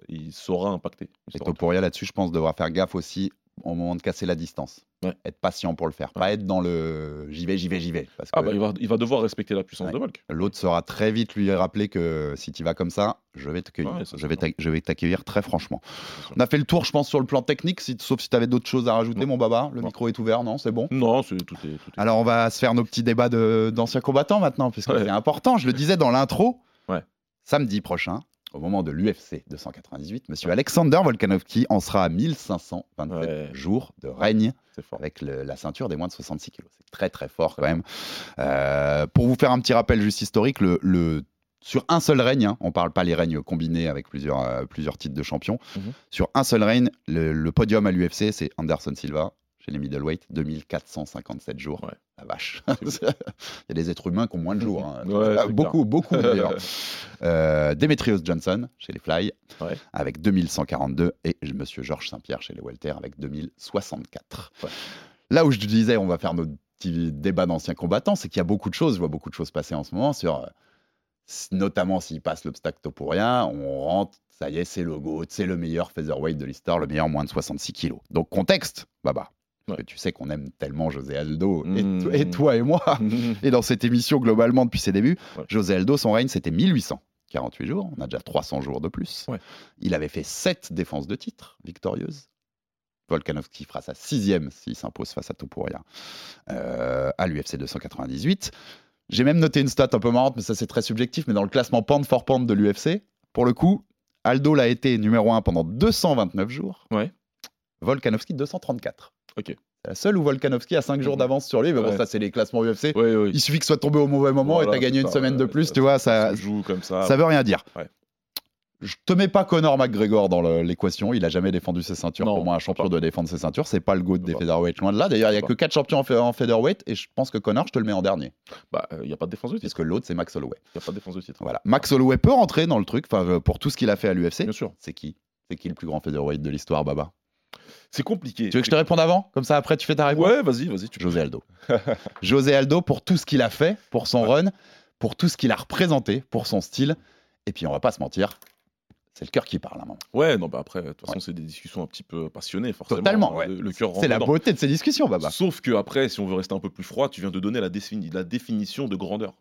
il saura impacter. Il Et Topuria là-dessus, je pense, devra faire gaffe aussi au moment de casser la distance. Ouais. Être patient pour le faire. Pas être dans le j'y vais, j'y vais, j'y vais. Parce que Ah bah, il, va, il va devoir respecter la puissance Ouais. de Volk. l'autre sera très vite lui rappeler que si tu vas comme ça, je vais t'accueillir. Je, vais je vais très franchement. On a fait le tour, je pense, sur le plan technique, si- sauf si tu avais d'autres choses à rajouter, Non. mon baba. Le Non. micro est ouvert, non C'est bon? Non, c'est tout est. Tout est... Alors on va se faire nos petits débats d'anciens combattants maintenant, puisque c'est important. Je le disais dans l'intro. Ouais. Samedi prochain, au moment de l'UFC 298, Monsieur Alexander Volkanovski en sera à 1527 Ouais. jours de règne avec le- la ceinture des moins de 66 kilos. C'est très très fort quand même. Euh, pour vous faire un petit rappel juste historique, le, le- sur un seul règne, hein, on parle pas les règnes combinés avec plusieurs, euh, plusieurs titres de champion, Mhm. sur un seul règne, le, le podium à l'UFC, c'est Anderson Silva chez les middleweight, 2457 jours. Ouais. La vache. [laughs] Il y a des êtres humains qui ont moins de jours. hein. Ouais, Ah, beaucoup, beaucoup d'ailleurs. [laughs] Euh, Demetrius Johnson chez les Fly Ouais. avec 2142 et Monsieur Georges Saint-Pierre chez les Welter avec 2064. Ouais. Là où je te disais, on va faire notre petit débat d'anciens combattants, c'est qu'il y a beaucoup de choses, je vois beaucoup de choses passer en ce moment sur, euh, notamment s'il passe l'obstacle Topuria, on rentre, ça y est, c'est le GOAT, c'est le meilleur featherweight de l'histoire, le meilleur moins de 66 kilos. Donc contexte, Baba. Parce que tu sais qu'on aime tellement José Aldo, et, Mmh. et toi et moi. Et dans cette émission, globalement, depuis ses débuts, Ouais. José Aldo, son règne, c'était 1848 jours. On a déjà 300 jours de plus. Ouais. Il avait fait 7 défenses de titre victorieuses. Volkanovski fera sa sixième s'il s'impose face à Topuria euh, à l'UFC 298. J'ai même noté une stat un peu marrante, mais ça c'est très subjectif, mais dans le classement pound for pound de l'UFC, pour le coup, Aldo l'a été numéro 1 pendant 229 jours. Ouais. Volkanovski 234. Ok. La seule où Volkanovski a 5 jours Mhm. d'avance sur lui, mais bon, ça c'est les classements UFC. Ouais, ouais. Il suffit que soit tombé au mauvais moment Voilà, et t'as gagné une ça, semaine de plus, ça- tu vois, ça, se joue comme ça. ça veut rien dire. Je te mets pas Conor McGregor dans l'équation. Il a jamais défendu ses ceintures. Non, Pour moi, un champion doit défendre ses ceintures. C'est pas le goût des featherweight loin de là. D'ailleurs, il y a que peux 4 champions en, fe- en featherweight et je pense que Conor, je te le mets en dernier. Bah, il n'y a pas de défense de titre. Puisque l'autre, c'est Max Holloway. Il n'y a pas de défense de titre. Voilà. Max Holloway peut rentrer dans le truc. Enfin, euh, pour tout ce qu'il a fait à l'UFC. Bien sûr. C'est qui? C'est qui le plus grand featherweight de l'histoire, Baba? C'est compliqué. Tu veux que je te réponde avant? Comme ça, après, tu fais ta réponse? Ouais, vas-y, vas-y. Tu... José Aldo. [laughs] José Aldo pour tout ce qu'il a fait, pour son run, pour tout ce qu'il a représenté, pour son style. Et puis, on va pas se mentir, c'est le cœur qui parle à un moment. Ouais, non, bah après, de toute façon, Ouais. c'est des discussions un petit peu passionnées, forcément. Totalement, ouais. Le, le cœur C'est la beauté de ces discussions, Baba. Sauf que après, si on veut rester un peu plus froid, tu viens de donner la, défini- la définition de grandeur.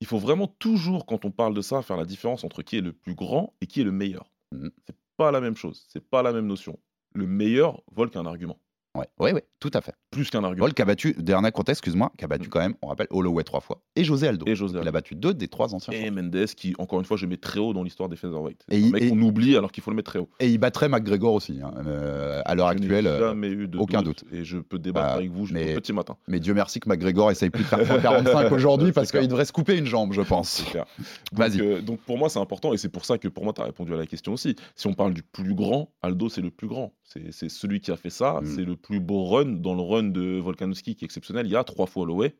Il faut vraiment toujours, quand on parle de ça, faire la différence entre qui est le plus grand et qui est le meilleur. Mhm. C'est pas la même chose, c'est pas la même notion. Le meilleur vole qu'un argument, Ouais, ouais, ouais, tout à fait. Plus qu'un argument. Vol qui a battu, dernier contexte, excuse-moi, qui a battu Mm. quand même, on rappelle, Holloway trois fois. Et José Aldo. Et José Il a battu deux des trois anciens Et champions. Mendes, qui, encore une fois, je mets très haut dans l'histoire des featherweight. Et C'est un il- mec et- qu'on oublie alors qu'il faut le mettre très haut. Et il battrait McGregor aussi, hein, euh, à l'heure actuelle. euh, jamais eu de aucun Et je peux débattre Bah, avec vous mais- petit matin. Mais Dieu merci que McGregor essaye plus de faire 145 [laughs] [laughs] aujourd'hui parce qu'il devrait se couper une jambe, je pense. [laughs] Vas-y. euh, donc pour moi, c'est important et c'est pour ça que pour moi, tu as répondu à la question aussi. Si on parle du plus grand, Aldo, c'est le plus grand. C'est c'est celui qui a fait ça. Mm. C'est le plus beau run dans le run de Volkanovski qui est exceptionnel. Il y a trois fois Holloway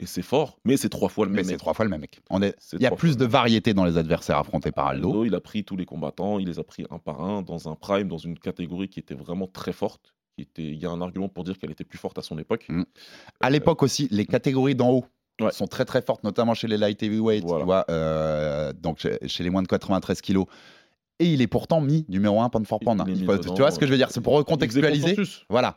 et c'est fort, mais c'est trois fois le Mais même c'est mec. trois fois le même mec. On est... C'est Il y a plus de variété dans les adversaires affrontés par Aldo. Aldo, il a pris tous les combattants, il les a pris un par un dans un prime, dans une catégorie qui était vraiment très forte. Qui était, il y a un argument pour dire qu'elle était plus forte à son époque. Mm. À l'époque aussi, les catégories d'en haut Ouais. sont très très fortes, notamment chez les light heavyweight, Voilà. tu vois, euh, donc chez, chez les moins de 93 kilos. Et il est pourtant mis numéro 1 pound for pound. hein. faut- tu vois ce que je veux dire C'est pour recontextualiser. Voilà.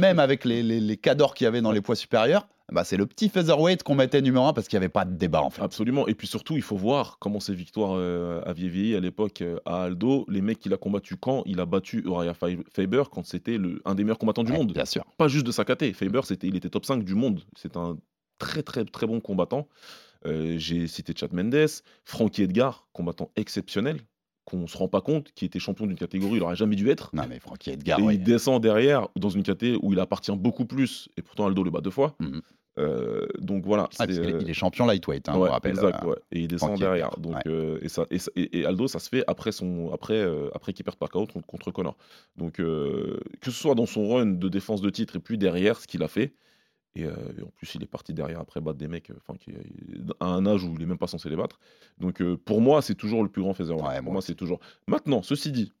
Même avec les, les, les cadors qu'il y avait dans les poids supérieurs, bah, c'est le petit featherweight qu'on mettait numéro 1 parce qu'il n'y avait pas de débat en fait. Absolument. Et puis surtout, il faut voir comment ses victoires euh, avaient vieilli à l'époque euh, à Aldo. Les mecs qu'il a combattu quand? Il a battu Uriah Fa- Faber quand c'était le- un des meilleurs combattants du Ouais, monde. Bien sûr. Pas juste de sa caté. Faber, c'était, il était top 5 du monde. C'est un très très très bon combattant. Euh, J'ai cité Chad Mendes, Frankie Edgar, combattant exceptionnel, qu'on se rend pas compte, qui était champion d'une catégorie, il aurait jamais dû être. Non mais Frankie Edgar, et ouais. il descend derrière dans une caté où il appartient beaucoup plus, et pourtant Aldo le bat deux fois. Mhm. Euh, donc voilà. Ah, parce est- euh, il est champion lightweight, hein, on Ouais, rappelle. exact, euh, ouais. Et il descend Frankie derrière. Edgar, Donc, euh, et, ça, et, Aldo, ça se fait après, son, après, après qu'il perde par KO contre, contre Connor. Donc, que ce soit dans son run de défense de titre et puis derrière, ce qu'il a fait. Et, euh, et en plus, il est parti derrière après battre des mecs euh, enfin, qui, à un âge où il est même pas censé les battre. Donc, euh, pour moi, c'est toujours le plus grand. Ouais, pour moi c'est toujours. Maintenant, ceci dit,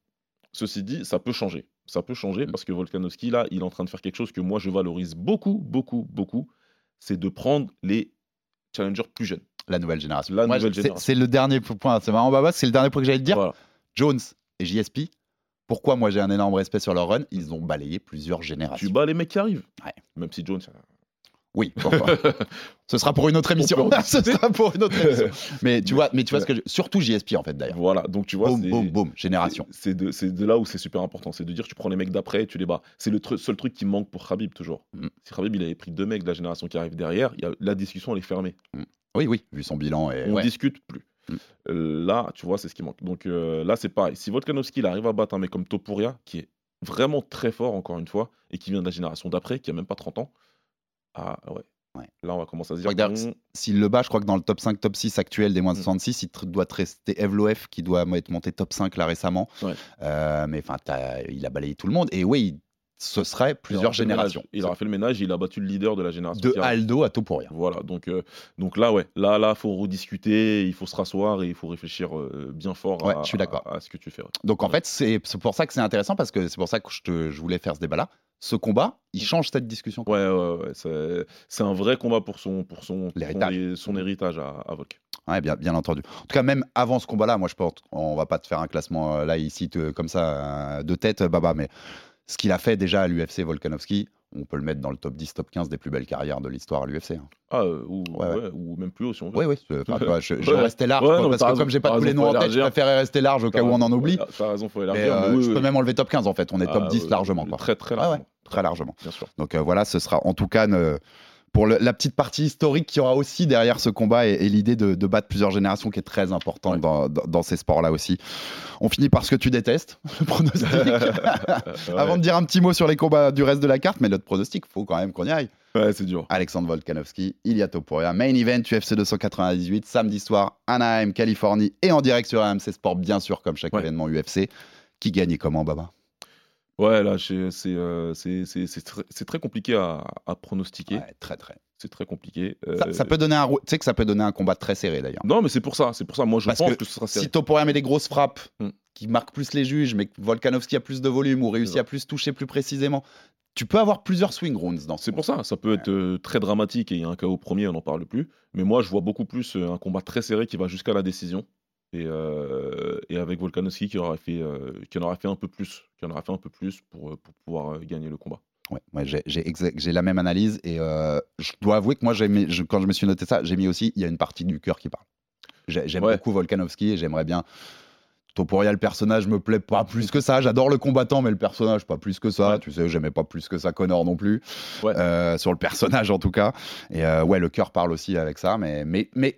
ceci dit, ça peut changer. Ça peut changer Mm. parce que Volkanovski, là, il est en train de faire quelque chose que moi, je valorise beaucoup, beaucoup, beaucoup. C'est de prendre les challengers plus jeunes. La nouvelle génération. La Moi, nouvelle c'est- génération. C'est le dernier point. C'est marrant, Baba, c'est le dernier point que j'allais te dire. Voilà. Jones et JSP, pourquoi moi j'ai un énorme respect sur leur run? Ils ont balayé plusieurs générations. Tu bats les mecs qui arrivent. Ouais. Même si Jones. Oui, pourquoi [laughs] [laughs] Ce sera pour une autre émission. Ce sera pour une autre émission. Mais tu vois, mais tu vois ce que je... surtout JSP en fait d'ailleurs. voilà, donc tu vois, Boum, boum, boum, génération. c'est- de, là où c'est super important. C'est de dire tu prends les mecs d'après et tu les bats. C'est le tru- seul truc qui manque pour Khabib toujours. Mm. Si Khabib il avait pris deux mecs de la génération qui arrive derrière, il y a, la discussion elle est fermée. Oui, oui, vu son bilan. Et... On ouais. discute plus. Mm. Euh, là, tu vois, c'est ce qui manque. Donc euh, là, c'est pareil. Si Volkanovski il arrive à battre un mec comme Topuria, qui est vraiment très fort encore une fois, et qui vient de la génération d'après, qui a même pas 30 ans, ah ouais. Ouais. Là, on va commencer à se dire. S'il le bat, je crois que dans le top 5, top 6 actuel des moins de Mm. 66, il te- doit te rester Evloef qui doit être monté top 5 là récemment. Ouais. Euh, mais enfin, il a balayé tout le monde. Et oui, ce serait il plusieurs générations. Il aura fait le ménage, il a battu le leader de la génération. De. Aldo à Topuria. Voilà, donc, euh, donc là, ouais, là, là, faut rediscuter, il faut se rasseoir et il faut réfléchir euh, bien fort Ouais, à, je suis à- à ce que tu fais. ouais. Donc en fait, c'est c'est pour ça que c'est intéressant parce que c'est pour ça que je, te- je voulais faire ce débat-là. Ce combat, il change cette discussion. Ouais, ouais, ouais, c'est- c'est un vrai combat pour son, pour son, son, héritage à, à. Ouais, bien, bien entendu. En tout cas, même avant ce combat-là, moi je pense, on va pas te faire un classement euh, là ici te- comme ça euh, de tête, Baba, mais ce qu'il a fait déjà à l'UFC Volkanovski, on peut le mettre dans le top 10, top 15 des plus belles carrières de l'histoire à l'UFC. hein. Ah, euh, ou, Ouais, ouais. ouais, ou même plus haut si on veut. Oui, oui. enfin, je, je [laughs] restais large quoi, non, parce que raison, comme j'ai pas tous les noms en tête, je préférais rester large au T'as cas où on en oublie. T'as raison, faut élargir. euh, mais oui, je peux oui. même enlever top 15 en fait. On est top Ah, 10 euh, largement. Quoi. Très, très ouais. Très largement. Bien sûr. Donc euh, voilà, ce sera en tout cas pour le- la petite partie historique qu'il y aura aussi derrière ce combat et, et l'idée de, de battre plusieurs générations qui est très importante Ouais. dans, dans- dans ces sports-là aussi. On finit par ce que tu détestes, [laughs] le pronostic. [laughs] Ouais. Avant de dire un petit mot sur les combats du reste de la carte, mais notre pronostic, faut quand même qu'on y aille. Ouais, c'est dur. Alexandre Volkanovski, Ilia Topuria, main event UFC 298, samedi soir, Anaheim, Californie, et en direct sur AMC Sport, bien sûr, comme chaque Ouais. événement UFC. Qui gagne et comment, Baba? Ouais, là, c'est euh, c'est- c'est- c'est très, c'est très compliqué à, à pronostiquer. Ouais, Très, très. C'est très compliqué. Euh, Ça, peut donner un, rou- tu sais que ça peut donner un combat très serré d'ailleurs. Non, mais c'est pour ça. C'est pour ça. Moi, je Parce pense que que, ce sera serré. Si Topuria met des grosses frappes Hmm. qui marquent plus les juges, mais que Volkanovski a plus de volume ou réussit à plus toucher plus précisément, tu peux avoir plusieurs swing rounds dans ce C'est pour ça, ça peut être euh, très dramatique et il y a un KO premier, on n'en parle plus. Mais moi, je vois beaucoup plus euh, un combat très serré qui va jusqu'à la décision. Et, euh, et avec Volkanovski qui, aurait fait, euh, qui en aurait fait un peu plus, qui en aurait fait un peu plus pour, euh, pour pouvoir gagner le combat. Ouais, ouais, j'ai- la même analyse et je dois avouer que moi, j'ai mis- je- quand je me suis noté ça, j'ai mis aussi, il y a une partie du cœur qui parle. J'ai- J'aime Ouais. beaucoup Volkanovski et j'aimerais bien. Topuria, le personnage me plaît pas plus que ça. J'adore le combattant, mais le personnage pas plus que ça. Ouais. Tu sais, j'aimais pas plus que ça Connor non plus. Ouais. Euh, sur le personnage en tout cas. Et euh, ouais, le cœur parle aussi avec ça. Mais, mais, mais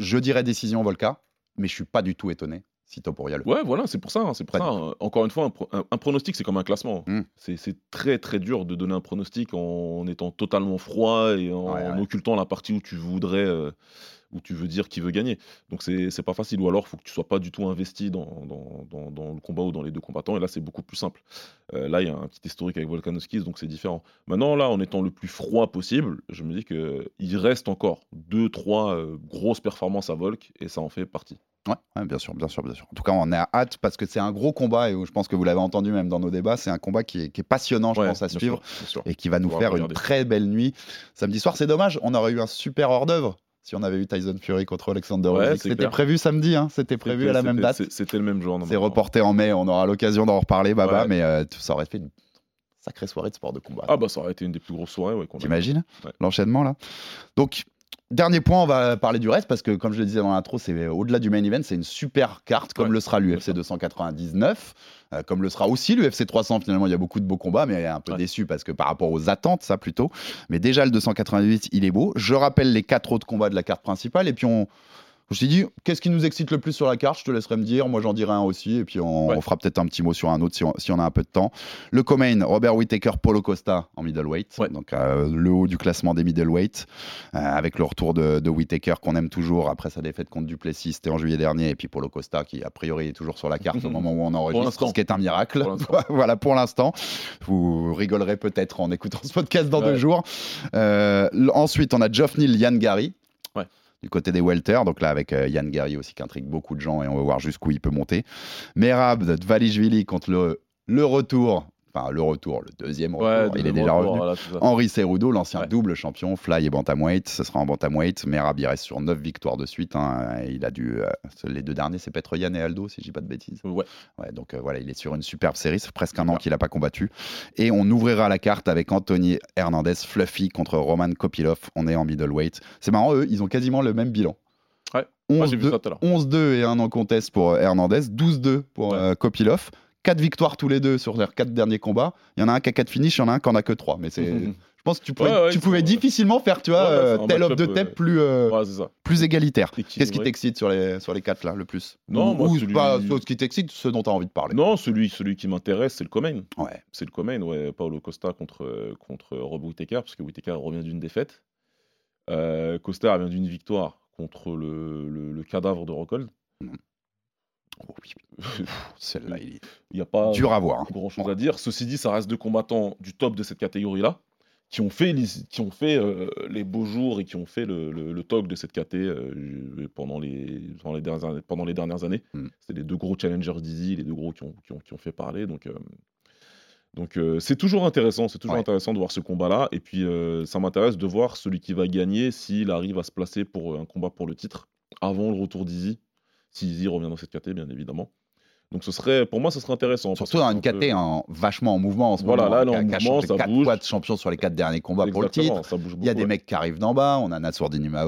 je dirais décision Volka, mais je suis pas du tout étonné si Topuria le. Ouais, voilà, c'est pour ça. hein, c'est pour ça. hein. Encore une fois, un, pro- un- un pronostic, c'est comme un classement. Mm. C'est très très dur de donner un pronostic en étant totalement froid et en, Ouais, en occultant la partie où tu voudrais, euh, où tu veux dire qui veut gagner. Donc c'est pas facile. Ou alors, il faut que tu sois pas du tout investi dans, dans, dans- dans le combat ou dans les deux combattants. Et là, c'est beaucoup plus simple. Euh, là, il y a un petit historique avec Volkanovski, donc c'est différent. Maintenant, là, en étant le plus froid possible, je me dis que il reste encore deux, trois euh, grosses performances à Volk et ça en fait partie. Ouais, ouais, bien sûr, bien sûr, bien sûr. En tout cas, on est à hâte parce que c'est un gros combat et je pense que vous l'avez entendu même dans nos débats. C'est un combat qui est, qui est passionnant, je Ouais, pense, à suivre sûr, et qui va nous faire une très belle nuit samedi soir. C'est dommage, on aurait eu un super hors-d'œuvre si on avait eu Tyson Fury contre Alexander Ouais, C'était prévu samedi, hein, c'était prévu à la même date. C'était le même jour. C'est reporté en mai, on aura l'occasion d'en reparler, Baba, Ouais. mais euh, tout- ça aurait fait une sacrée soirée de sport de combat. Ah bah ça aurait été une des plus grosses soirées. Ouais, qu'on T'imagines l'enchaînement là Donc, dernier point, on va parler du reste parce que, comme je le disais dans l'intro, c'est euh, au-delà du main event, c'est une super carte, comme Ouais, le sera l'UFC 299, euh, comme le sera aussi l'UFC 300. Finalement, il y a beaucoup de beaux combats, mais un peu Ouais. déçu parce que par rapport aux attentes, ça plutôt. Mais déjà, le 288, il est beau. Je rappelle les quatre autres combats de la carte principale et puis on. Je me suis dit, qu'est-ce qui nous excite le plus sur la carte? Je te laisserai me dire. Moi, j'en dirai un aussi. Et puis, on, Ouais. on fera peut-être un petit mot sur un autre si on, si on a un peu de temps. Le co-main, Robert Whittaker, Polo Costa en middleweight. Ouais. Donc, euh, le haut du classement des middleweight. euh, avec le retour de, de Whittaker qu'on aime toujours après sa défaite contre Duplessis, c'était en juillet dernier. Et puis, Polo Costa qui, a priori, est toujours sur la carte au [laughs] moment où on enregistre. Ce qui est un miracle. Pour [laughs] voilà, pour l'instant. Vous rigolerez peut-être en écoutant ce podcast dans Ouais. deux jours. Euh, ensuite, on a Geoff Neal, Yann Gary. Ouais. Du côté des welter, donc là avec euh, Yann Gary aussi qui intrigue beaucoup de gens et on va voir jusqu'où il peut monter. Merab Dvalishvili contre le retour, enfin le retour, le deuxième retour, Ouais, il est déjà retour, revenu. voilà. Henri Cerudo, l'ancien Ouais. double champion, fly et bantamweight, ce sera en bantamweight. Merab, il reste sur 9 victoires de suite. hein. Il a dû. euh, les deux derniers, c'est Petr Yan et Aldo, si je dis pas de bêtises. Ouais. Ouais, donc euh, voilà, il est sur une superbe série. C'est presque un an qu'il n'a pas combattu. Et on ouvrira la carte avec Anthony Hernandez, Fluffy contre Roman Kopilov. On est en middleweight. C'est marrant, eux, ils ont quasiment le même bilan. Ouais. Moi, j'ai vu 11-2 ça tout à l'heure. 11-2 et un en contest pour Hernandez, 12-2 pour Ouais. euh, Kopilov. 4 victoires tous les deux sur leurs 4 derniers combats. Il y en a un qui a 4 finishes, il y en a un qui en a que 3. Mais c'est. [laughs] Je pense que tu pouvais, Ouais, ouais, tu c'est pouvais vrai. difficilement faire, tu vois, Ouais, euh, of the Tape euh, plus, euh, plus égalitaire. Qu'est-ce qui t'excite sur les, sur les 4 là le plus? Non, Ou, moi, ou celui- pas ce qui t'excite, ce dont tu as envie de parler. Non, celui, celui qui m'intéresse, c'est le Comain. Ouais. C'est le Comain, ouais. Paulo Costa contre, contre Rob Whittaker, parce que Whittaker revient d'une défaite. Euh, Costa vient d'une victoire contre le, le- le cadavre de Rockhold. Oh, oui. [laughs] Celle-là, il n'y a pas dur à voir. hein. grand chose à dire. Ceci dit, ça reste deux combattants du top de cette catégorie-là, qui ont fait, les, qui ont fait euh, les beaux jours et qui ont fait le, le, le talk de cette KT euh, pendant, les, pendant, les dernières, années- pendant les dernières années. Mm. C'était les deux gros challengers d'Easy, les deux gros qui ont, qui ont, qui ont fait parler. Donc, euh, donc c'est toujours intéressant, c'est toujours Ouais. intéressant de voir ce combat-là. Et puis, ça m'intéresse de voir celui qui va gagner s'il arrive à se placer pour un combat pour le titre avant le retour d'Easy. Easy revient dans cette KT, bien évidemment. Donc ce serait, pour moi, ce serait intéressant. Surtout dans une KT en, vachement en mouvement en ce Voilà, moment. là, hein, est qui en mouvement, ça quatre bouge. fois de champion sur les quatre derniers combats pour le titre. ça bouge Il y a des ouais. mecs qui arrivent d'en bas. On a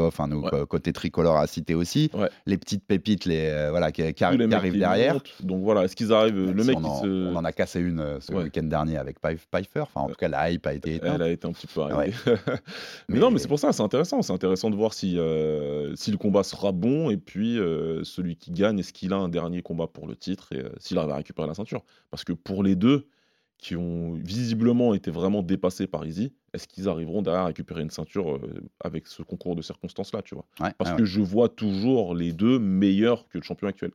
enfin, nous, Ouais. co- côté tricolore à citer aussi. Ouais. Les petites pépites les, euh, voilà, qui, arrivent derrière. montent. Donc voilà, est-ce qu'ils arrivent Même Le si mec on, qui en, se. on en a cassé une euh, ce week-end dernier avec Pfeiffer. Enfin, en tout cas, la hype a été éteinte. Elle a été un petit peu mais, [laughs] Mais- non, mais c'est pour ça, c'est intéressant. C'est intéressant de voir si, euh, si le combat sera bon et puis euh, celui qui gagne, est-ce qu'il a un dernier combat pour le titre? Euh, s'il arrive à récupérer la ceinture. Parce que pour les deux qui ont visiblement été vraiment dépassés par Easy, est-ce qu'ils arriveront derrière à récupérer une ceinture euh, avec ce concours de circonstances-là, tu vois? Ouais, Parce ouais, que ouais. je vois toujours les deux meilleurs que le champion actuel.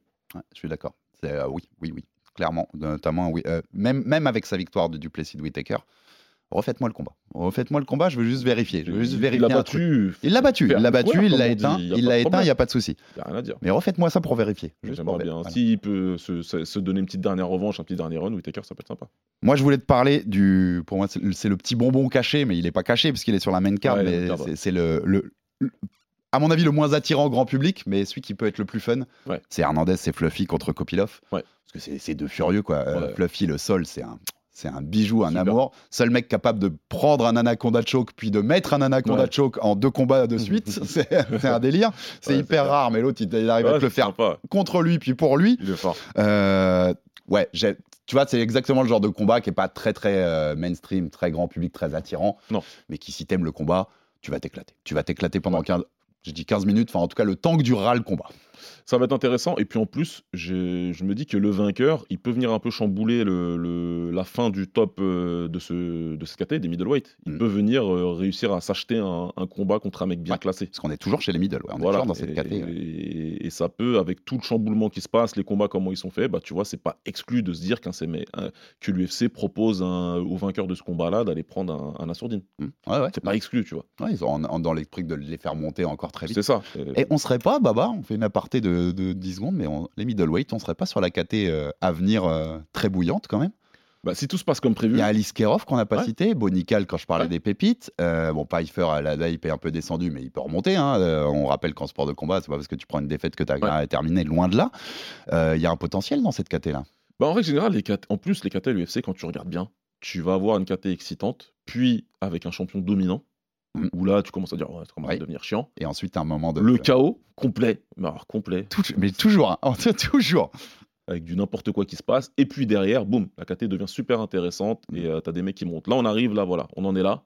Je suis d'accord. Euh, oui, oui, oui, clairement. Notamment, oui. euh, même, même avec sa victoire de Duplessis de Whittaker, refaites-moi le combat. Refaites-moi le combat, je veux juste vérifier. Je veux juste Il- vérifier. L'a battu. Il l'a battu, il l'a battu, il éteint, dit, il l'a éteint, il n'y a pas de souci. Il n'y a rien à dire. Mais refaites-moi ça pour vérifier. J'aimerais bien. voilà. S'il peut se, se- donner une petite dernière revanche, un petit dernier run, Whittaker, ça peut être sympa. Moi, je voulais te parler du. Pour moi, c'est le- petit bonbon caché, mais il n'est pas caché puisqu'il est sur la main card. Ouais, mais c'est- le, le- le- À mon avis, le moins attirant grand public, mais celui qui peut être le plus fun, Ouais. c'est Hernandez, c'est Fluffy contre Kopilov. Ouais. Parce que c'est- c'est deux furieux, quoi. Euh, Ouais. Fluffy, le sol, c'est un. C'est un bijou, un amour. Seul mec capable de prendre un anaconda choke puis de mettre un anaconda Ouais. choke en deux combats de suite. [laughs] c'est un délire. C'est Ouais, hyper rare, mais l'autre, il, il arrive à te le faire sympa. contre lui puis pour lui. Il est fort. Euh, ouais, tu vois, c'est exactement le genre de combat qui est pas très très euh, mainstream, très grand public, très attirant. Non. Mais qui, si t'aimes le combat, tu vas t'éclater. Tu vas t'éclater pendant 15, je dis 15 minutes, enfin en tout cas le temps que durera le combat. Ça va être intéressant. Et puis en plus, je me dis que le vainqueur, il peut venir un peu chambouler le, le- la fin du top euh, de, ce, de cette catégorie, des middleweight. Il Mm. peut venir euh, réussir à s'acheter un, un combat contre un mec bien Ouais. classé. Parce qu'on est toujours chez les middle, ouais, on est toujours dans cette et, catégorie. et- et ça peut, avec tout le chamboulement qui se passe, les combats, comment ils sont faits, bah, tu vois, c'est pas exclu de se dire qu'un que l'UFC propose un- au vainqueur de ce combat-là d'aller prendre un, un assourdine. Mm. C'est pas exclu, tu vois. Ils ont en- en- dans les trucs de les faire monter encore très vite. C'est ça. Et on serait pas, Baba, on fait une aparté de, de 10 secondes, mais on- les middleweight, on serait pas sur la KT euh, à venir euh, très bouillante quand même. bah, si tout se passe comme prévu, Il y a Alice Kerov qu'on n'a pas Ouais. cité, Bonical quand je parlais Ouais. des pépites. Euh, bon, Pfeiffer, à la hype est un peu descendu, mais il peut remonter. hein. Euh, on rappelle qu'en sport de combat, c'est pas parce que tu prends une défaite que tu as terminé, loin de là. Euh, Il y a un potentiel dans cette KT là. Bah, en règle générale, les KT en plus, les KT à l'UFC, quand tu regardes bien, tu vas avoir une KT excitante, puis avec un champion dominant. Où là, tu commences à dire, ouais, ça commence Ouais. à devenir chiant. Et ensuite, un moment de. Le chaos complet, mais alors complet, Tout- mais toujours, hein. [laughs] toujours. avec du n'importe quoi qui se passe, et puis derrière, boum, la KT devient super intéressante, et Mm. tu t'as des mecs qui montent. Là, on arrive, là, voilà, on en est là.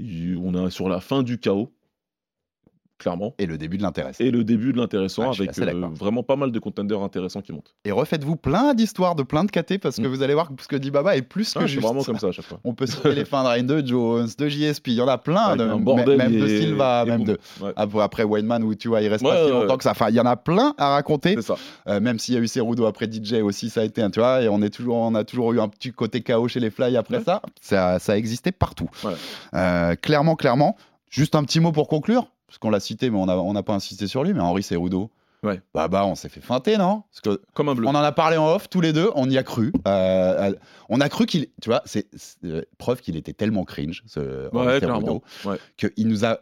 On est sur la fin du chaos, clairement. Et le début de l'intérêt. Et le début de l'intéressant Ouais, suis avec euh, vraiment pas mal de contenders intéressants qui montent. Et refaites-vous plein d'histoires de plein de KT parce que Mm. vous allez voir que ce que dit Baba est plus que Ouais, c'est juste. vraiment comme ça à chaque fois. [laughs] On peut citer les fins de Ryan de Jones, de JSP, il y en a plein, Avec de, bordel même de Silva, même de Ouais, après, Wayneman où tu vois il reste Ouais, pas si longtemps que ça. Enfin, il y en a plein à raconter. c'est ça. Euh, même s'il y a eu Cerudo après DJ aussi, ça a été un, tu vois, et on est toujours, on a toujours eu un petit côté chaos chez les Fly après ça. ça. Ça a existé partout. Euh, clairement, clairement. Juste un petit mot pour conclure, parce qu'on l'a cité, mais on n'a on pas insisté sur lui, mais Henri Cerudo. Ouais. Bah bah, on s'est fait feinter, non? Parce que Comme un bleu. on en a parlé en off tous les deux, on y a cru. Euh, euh, on a cru qu'il, tu vois, c'est euh, preuve qu'il était tellement cringe, ce Ouais, Cerudo. Ouais. qu'il nous a,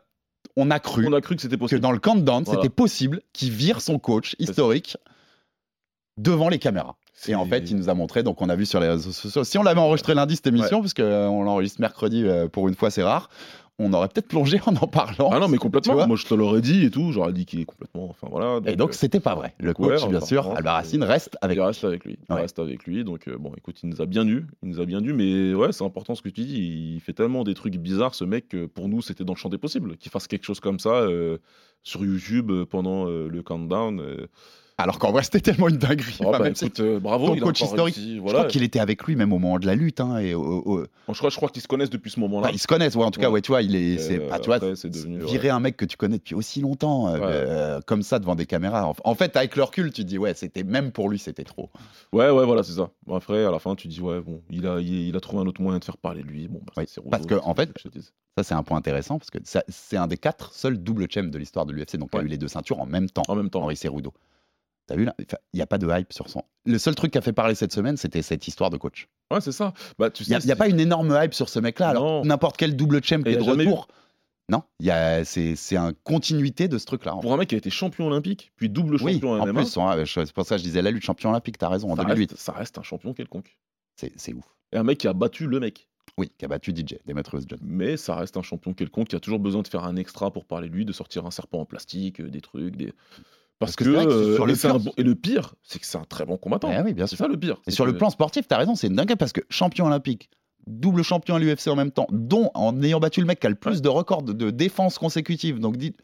on a cru On a cru que c'était que possible. dans le countdown, Voilà. c'était possible qu'il vire son coach historique devant les caméras. Et en fait, il nous a montré, donc on a vu sur les réseaux sociaux. Si on l'avait enregistré lundi, cette émission, parce qu'on l'enregistre mercredi, pour une fois, c'est rare, on aurait peut-être plongé en en parlant. Ah non, mais complètement. Moi, je te l'aurais dit et tout. J'aurais dit qu'il est complètement. Enfin voilà. Et donc, euh, c'était pas vrai. Le ouais, coach, bien sûr, vraiment, Albarracine, reste avec il reste avec lui. Il Ouais. reste avec lui. Donc, euh, bon, écoute, il nous a bien eu. Il nous a bien dû. Mais ouais, c'est important ce que tu dis. Il fait tellement des trucs bizarres, ce mec, que pour nous, c'était dans le champ des possibles. Qu'il fasse quelque chose comme ça euh, sur YouTube euh, pendant le countdown. Alors qu'en vrai, c'était tellement une dinguerie. Oh, bah, même écoute, euh, bravo. ton il coach historique, réussi, Je voilà. crois qu'il était avec lui même au moment de la lutte. hein, et Bon, je crois, je crois qu'ils se connaissent depuis ce moment-là. Ils se connaissent, ouais, en tout cas, Ouais. ouais, tu vois, il est, c'est, Euh, bah, tu vois, après, c'est devenu, virer un mec que tu connais depuis aussi longtemps, euh, euh, comme ça devant des caméras. En, fait, avec le recul, tu te dis, ouais, c'était même pour lui, c'était trop. Ouais, ouais, voilà, c'est ça. Bon, après, à la fin, tu dis, ouais, bon, il a, il, il a trouvé un autre moyen de faire parler de lui. Bon, bah, c'est parce que, en fait, te. Ça, c'est un point intéressant parce que c'est un des quatre seuls double champs de l'histoire de l'UFC, donc il a eu les deux ceintures en même temps. En même temps. Henri Cerudo. T'as vu là? Il n'y a pas de hype sur son. Le seul truc qui a fait parler cette semaine, c'était cette histoire de coach. Ouais, c'est ça. Bah, tu Il n'y sais, a, il y a pas une énorme hype sur ce mec-là. Alors n'importe quel double champ qui a jamais eu. autour. Non, c'est c'est un continuité de ce truc-là. Pour un mec qui a été champion olympique, puis double Oui, champion en MMA, plus, je- c'est pour ça que je disais la lutte champion olympique, t'as raison, en ça, 2008. reste, ça reste un champion quelconque. C'est ouf. Et un mec qui a battu le mec. Oui, qui a battu DJ, Demetrius Johnson. Mais ça reste un champion quelconque qui a toujours besoin de faire un extra pour parler de lui, de sortir un serpent en plastique, euh, des trucs, des. Parce, Parce que que, euh, sur et le plan- bon- et le pire, c'est que c'est un très bon combattant. Eh oui, bien c'est ça le pire. Et sur le plan sportif, t'as raison, c'est dingue parce que champion olympique, double champion à l'UFC en même temps, dont en ayant battu le mec qui a le plus de records de, de défense consécutives. Donc dites,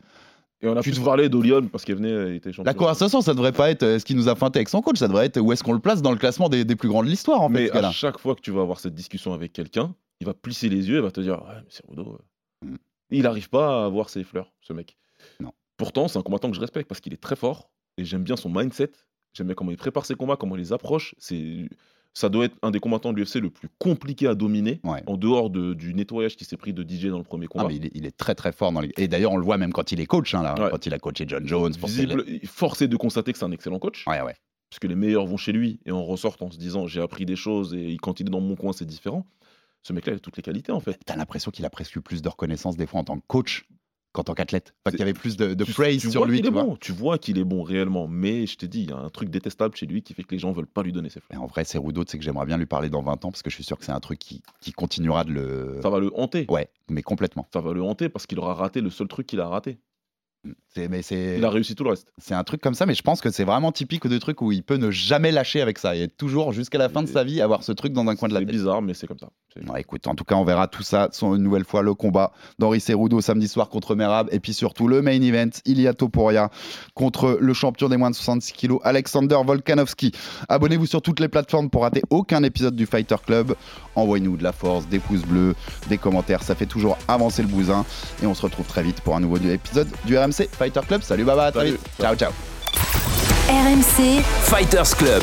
Et on a tu plus te- parlé d'Olion parce qu'il venait, euh, il était champion. la conversation, ça devrait pas être euh, ce qu'il nous a feinté avec son coach, ça devrait être où est-ce qu'on le place dans le classement des, des plus grands de l'histoire en fait. Mais gars-là. à chaque fois que tu vas avoir cette discussion avec quelqu'un, il va plisser les yeux et va te dire Ouais, mais c'est Rudo. euh, Mm. Il n'arrive pas à avoir ses fleurs, ce mec. Non. Pourtant, c'est un combattant que je respecte parce qu'il est très fort et j'aime bien son mindset. J'aime bien comment il prépare ses combats, comment il les approche. C'est. Ça doit être un des combattants de l'UFC le plus compliqué à dominer, Ouais. en dehors de- du nettoyage qui s'est pris de DJ dans le premier Ah, combat. mais il, est, il est très très fort dans les... Et d'ailleurs, on le voit même quand il est coach, hein, là, Ouais. quand il a coaché John Jones. Visible, force est de constater que c'est un excellent coach, Ouais, ouais. puisque les meilleurs vont chez lui et on ressort en se disant j'ai appris des choses et quand il est dans mon coin, c'est différent. Ce mec-là, il a toutes les qualités en fait. T'as l'impression qu'il a presque plus de reconnaissance des fois en tant que coach qu'en tant qu'athlète. Enfin, C'est- qu'il y avait plus de, de tu, praise tu sur vois lui. qu'il Tu est vois. bon, tu vois qu'il est bon réellement, mais je t'ai dit, il y a un truc détestable chez lui qui fait que les gens veulent pas lui donner ses fleurs. Et en vrai, c'est Rudo, c'est que j'aimerais bien lui parler dans 20 ans parce que je suis sûr que c'est un truc qui, qui continuera de le. Ça va le hanter. Ouais, mais complètement. Ça va le hanter parce qu'il aura raté le seul truc qu'il a raté. C'est, mais c'est, Il a réussi tout le reste. c'est un truc comme ça, mais je pense que c'est vraiment typique de trucs où il peut ne jamais lâcher avec ça et toujours jusqu'à la fin de sa vie avoir ce truc dans un coin de la C'est tête. bizarre, mais c'est comme ça. Ouais, écoute, en tout cas, on verra tout ça. Une nouvelle fois, le combat d'Henri Cerudo samedi soir contre Merab. Et puis surtout, le main event, Ilia Topuria contre le champion des moins de 66 kilos, Alexander Volkanovski. Abonnez-vous sur toutes les plateformes pour rater aucun épisode du Fighter Club. Envoyez-nous de la force, des pouces bleus, des commentaires. Ça fait toujours avancer le bousin. Et on se retrouve très vite pour un nouveau épisode du RMC Fighter Club. Salut, baba, à très Salut. vite. Ciao, ciao. RMC, Fighters Club.